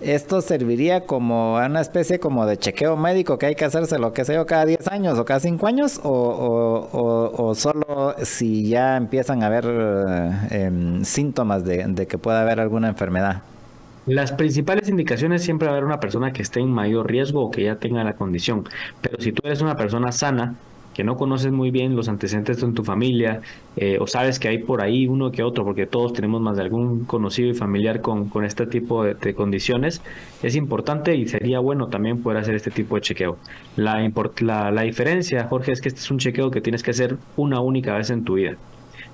esto serviría como una especie como de chequeo médico que hay que hacerse lo que sea cada 10 años o cada 5 años o, solo si ya empiezan a haber eh, em, síntomas de que pueda haber alguna enfermedad. Las principales indicaciones siempre va a haber una persona que esté en mayor riesgo o que ya tenga la condición. Pero si tú eres una persona sana, que no conoces muy bien los antecedentes de tu familia, eh, o sabes que hay por ahí uno que otro, porque todos tenemos más de algún conocido y familiar con, con este tipo de, condiciones, es importante y sería bueno también poder hacer este tipo de chequeo. La, la, la diferencia, Jorge, es que este es un chequeo que tienes que hacer una única vez en tu vida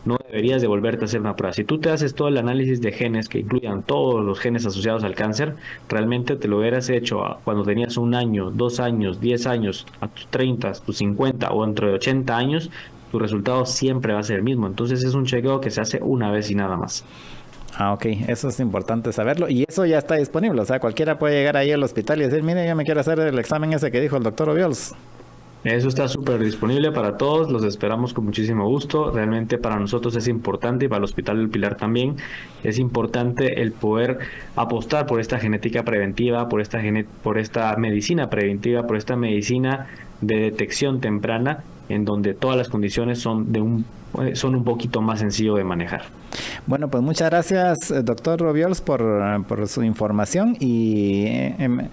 no deberías de volverte a hacer una prueba. Si tú te haces todo el análisis de genes que incluyan todos los genes asociados al cáncer, realmente te lo hubieras hecho cuando tenías un año, dos años, diez años, a tus 30, tus 50 o entre 80 años, tu resultado siempre va a ser el mismo. Entonces es un chequeo que se hace una vez y nada más. Ah, ok, eso es importante saberlo. Y eso ya está disponible, o sea, cualquiera puede llegar ahí al hospital y decir, mire, yo me quiero hacer el examen ese que dijo el doctor Obiols. Eso está súper disponible para todos, los esperamos con muchísimo gusto. Realmente para nosotros es importante y para el Hospital del Pilar también es importante el poder apostar por esta genética preventiva, por esta, por esta medicina preventiva, por esta medicina de detección temprana en donde todas las condiciones son de un son un poquito más sencillo de manejar. Bueno, pues muchas gracias, eh, doctor Robiols, por, por su información y eh, em,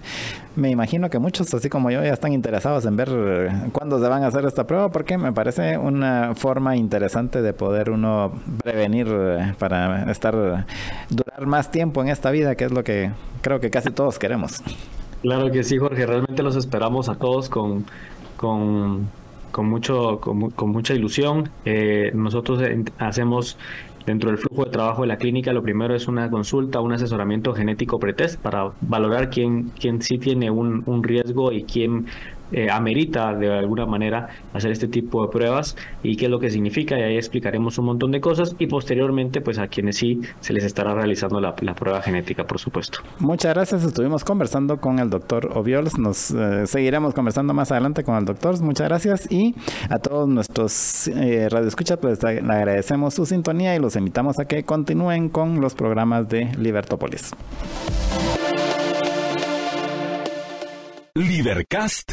me imagino que muchos, así como yo, ya están interesados en ver eh, cuándo se van a hacer esta prueba, porque me parece una forma interesante de poder uno prevenir para estar, durar más tiempo en esta vida, que es lo que creo que casi todos queremos. Claro que sí, Jorge, realmente los esperamos a todos con, con con, mucho, con, mucha ilusión. Eh, nosotros hacemos dentro del flujo de trabajo de la clínica, lo primero es una consulta, un asesoramiento genético pretest para valorar quién, quién sí tiene un, un riesgo y quién eh, amerita de alguna manera hacer este tipo de pruebas y qué es lo que significa y ahí explicaremos un montón de cosas y posteriormente pues a quienes sí se les estará realizando la, prueba genética por supuesto. Muchas gracias, estuvimos conversando con el doctor Oviols, nos eh, seguiremos conversando más adelante con el doctor, muchas gracias y a todos nuestros eh, radioescuchas pues le agradecemos su sintonía y los invitamos a que continúen con los programas de Libertópolis. Libercast